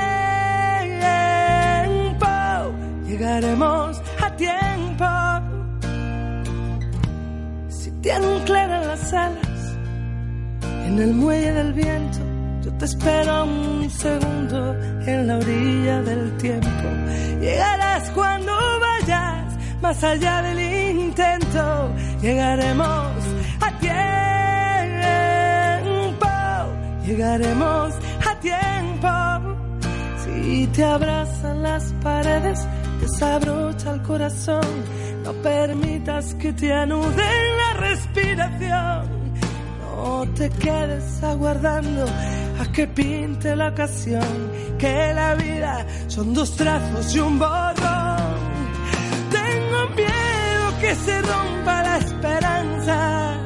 llegaremos a tiempo. Si te anclan las alas en el muelle del viento, yo te espero un segundo en la orilla del tiempo. Llegarás cuando vayas más allá del intento. Llegaremos a tiempo. Llegaremos a tiempo. Si te abrazan las paredes, desabrocha el corazón. No permitas que te anuden la respiración. No te quedes aguardando a que pinte la ocasión, que la vida son dos trazos y un borrón. Tengo miedo que se rompa la esperanza,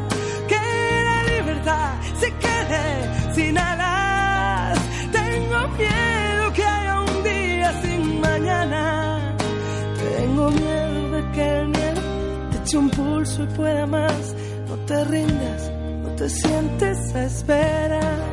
que la libertad se quede sin alas. Tengo miedo que haya un día sin mañana. Tengo miedo de que el miedo te eche un pulso y pueda más. No te rindas, no te sientes a esperar.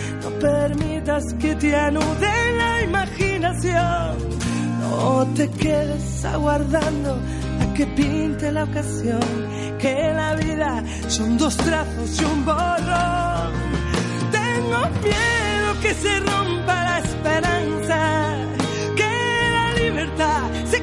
Permitas que te anude la imaginación. No te quedes aguardando a que pinte la ocasión, que la vida son dos trazos y un borrón. Tengo miedo que se rompa la esperanza, que la libertad se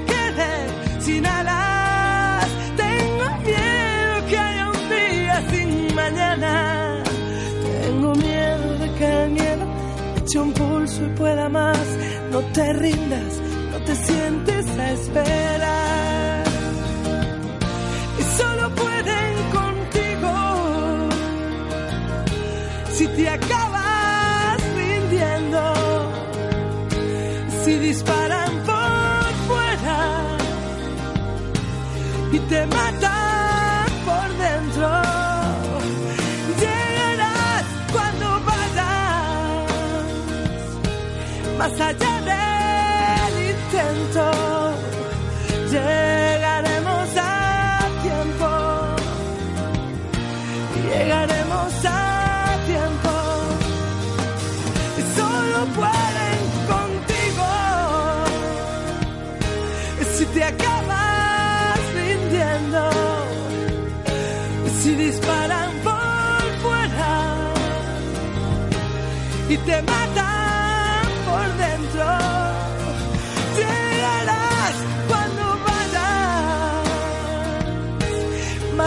No te rindas no te sientes a esperar. Y solo pueden contigo si te acabas rindiendo, si disparan por fuera y te matan por dentro. Llegarás cuando vayas más allá Llegaremos a tiempo. Llegaremos a tiempo. Solo pueden contigo. Si te acabas rindiendo. Si disparan por fuera. Y te matan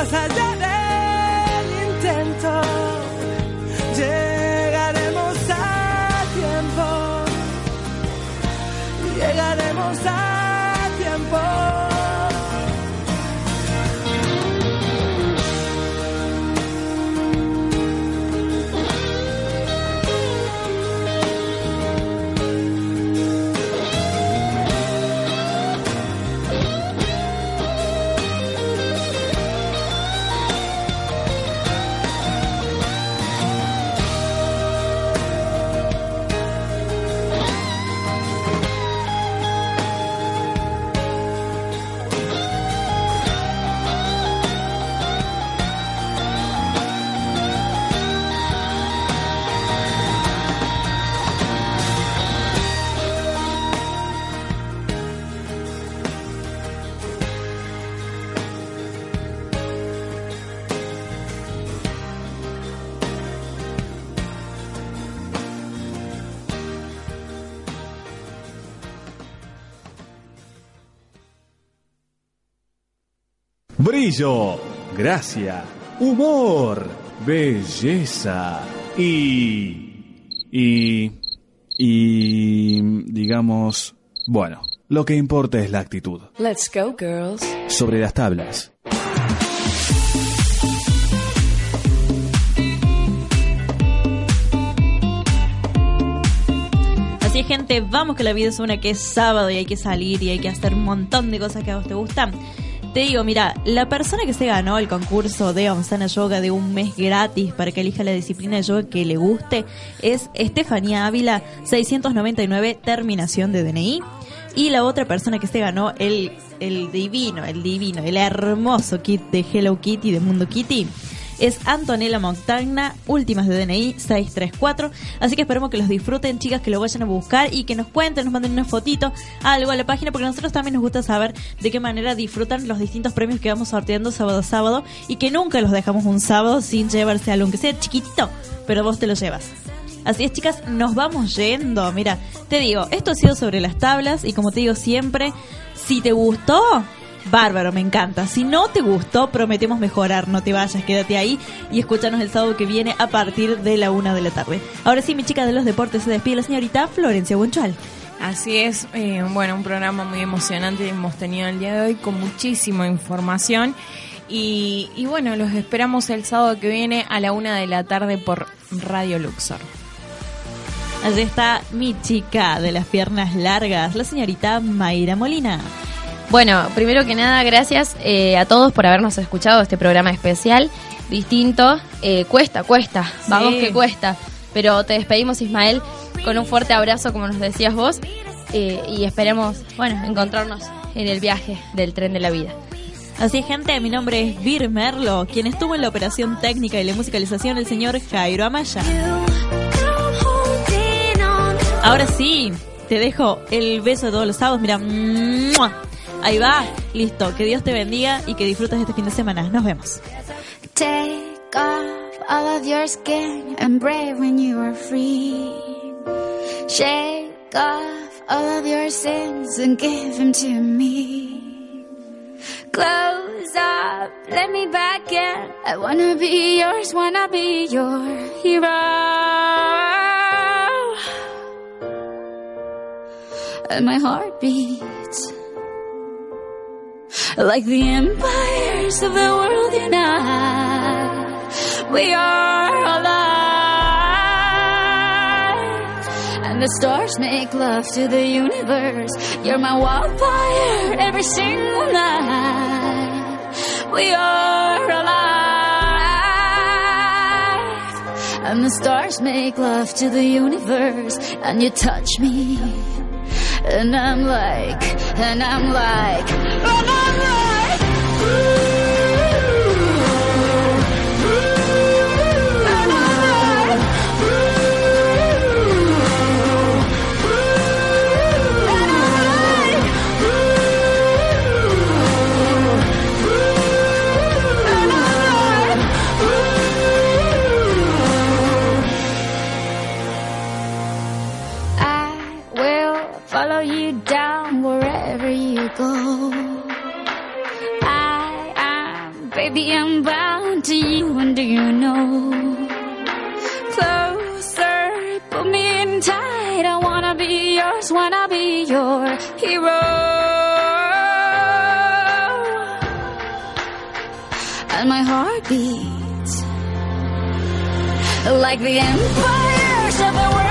más allá del intento. Llegaremos a tiempo. Llegaremos a Brillo, gracia, humor, belleza y... y... y... digamos... bueno, lo que importa es la actitud. Let's go, girls. Sobre las tablas. Así es, gente, vamos que la vida es una que es sábado y hay que salir y hay que hacer un montón de cosas que a vos te gustan. Te digo, mira, la persona que se ganó el concurso de Onsana Yoga de un mes gratis para que elija la disciplina de yoga que le guste es Estefanía Ávila, 699, terminación de DNI. Y la otra persona que se ganó el, el divino, el divino, el hermoso kit de Hello Kitty, de Mundo Kitty, es Antonella Montagna, últimas de DNI 634. Así que esperemos que los disfruten, chicas, que lo vayan a buscar y que nos cuenten, nos manden una fotito, algo a la página, porque a nosotros también nos gusta saber de qué manera disfrutan los distintos premios que vamos sorteando sábado a sábado y que nunca los dejamos un sábado sin llevarse algo, aunque sea chiquitito, pero vos te lo llevas. Así es, chicas, nos vamos yendo. Mira, te digo, esto ha sido sobre las tablas y como te digo siempre, si te gustó, bárbaro, me encanta. Si no te gustó, prometemos mejorar. No te vayas, quédate ahí y escúchanos el sábado que viene a partir de la una de la tarde. Ahora sí, mi chica de los deportes se despide la señorita Florencia Buenchual. Así es, eh, bueno, un programa muy emocionante hemos tenido el día de hoy con muchísima información. Y, y bueno, los esperamos el sábado que viene a la una de la tarde por Radio Luxor. Allí está mi chica de las piernas largas, la señorita Mayra Molina. Bueno, primero que nada, gracias eh, a todos por habernos escuchado este programa especial, distinto. Eh, cuesta, cuesta, vamos que cuesta. Pero te despedimos, Ismael, con un fuerte abrazo, como nos decías vos, eh, y esperemos, bueno, encontrarnos en el viaje del tren de la vida. Así es, gente, mi nombre es Vir Merlo, quien estuvo en la operación técnica y la musicalización, el señor Jairo Amaya. Ahora sí, te dejo el beso de todos los sábados, mira, ¡mua! Ahí va, listo, que Dios te bendiga y que disfrutes este fin de semana, nos vemos. Take off all of your skin and brave when you are free. Shake off all of your sins and give them to me. Close up, let me back in. I wanna be yours, wanna be your hero. And my heart beats like the empires of the world unite. We are alive, and the stars make love to the universe. You're my wildfire every single night. We are alive, and the stars make love to the universe, and you touch me. And I'm like, and I'm like, and I'm like, go. I am, baby, I'm bound to you, and do you know? Closer, put me in tight. I wanna be yours, wanna be your hero. And my heart beats like the empires of the world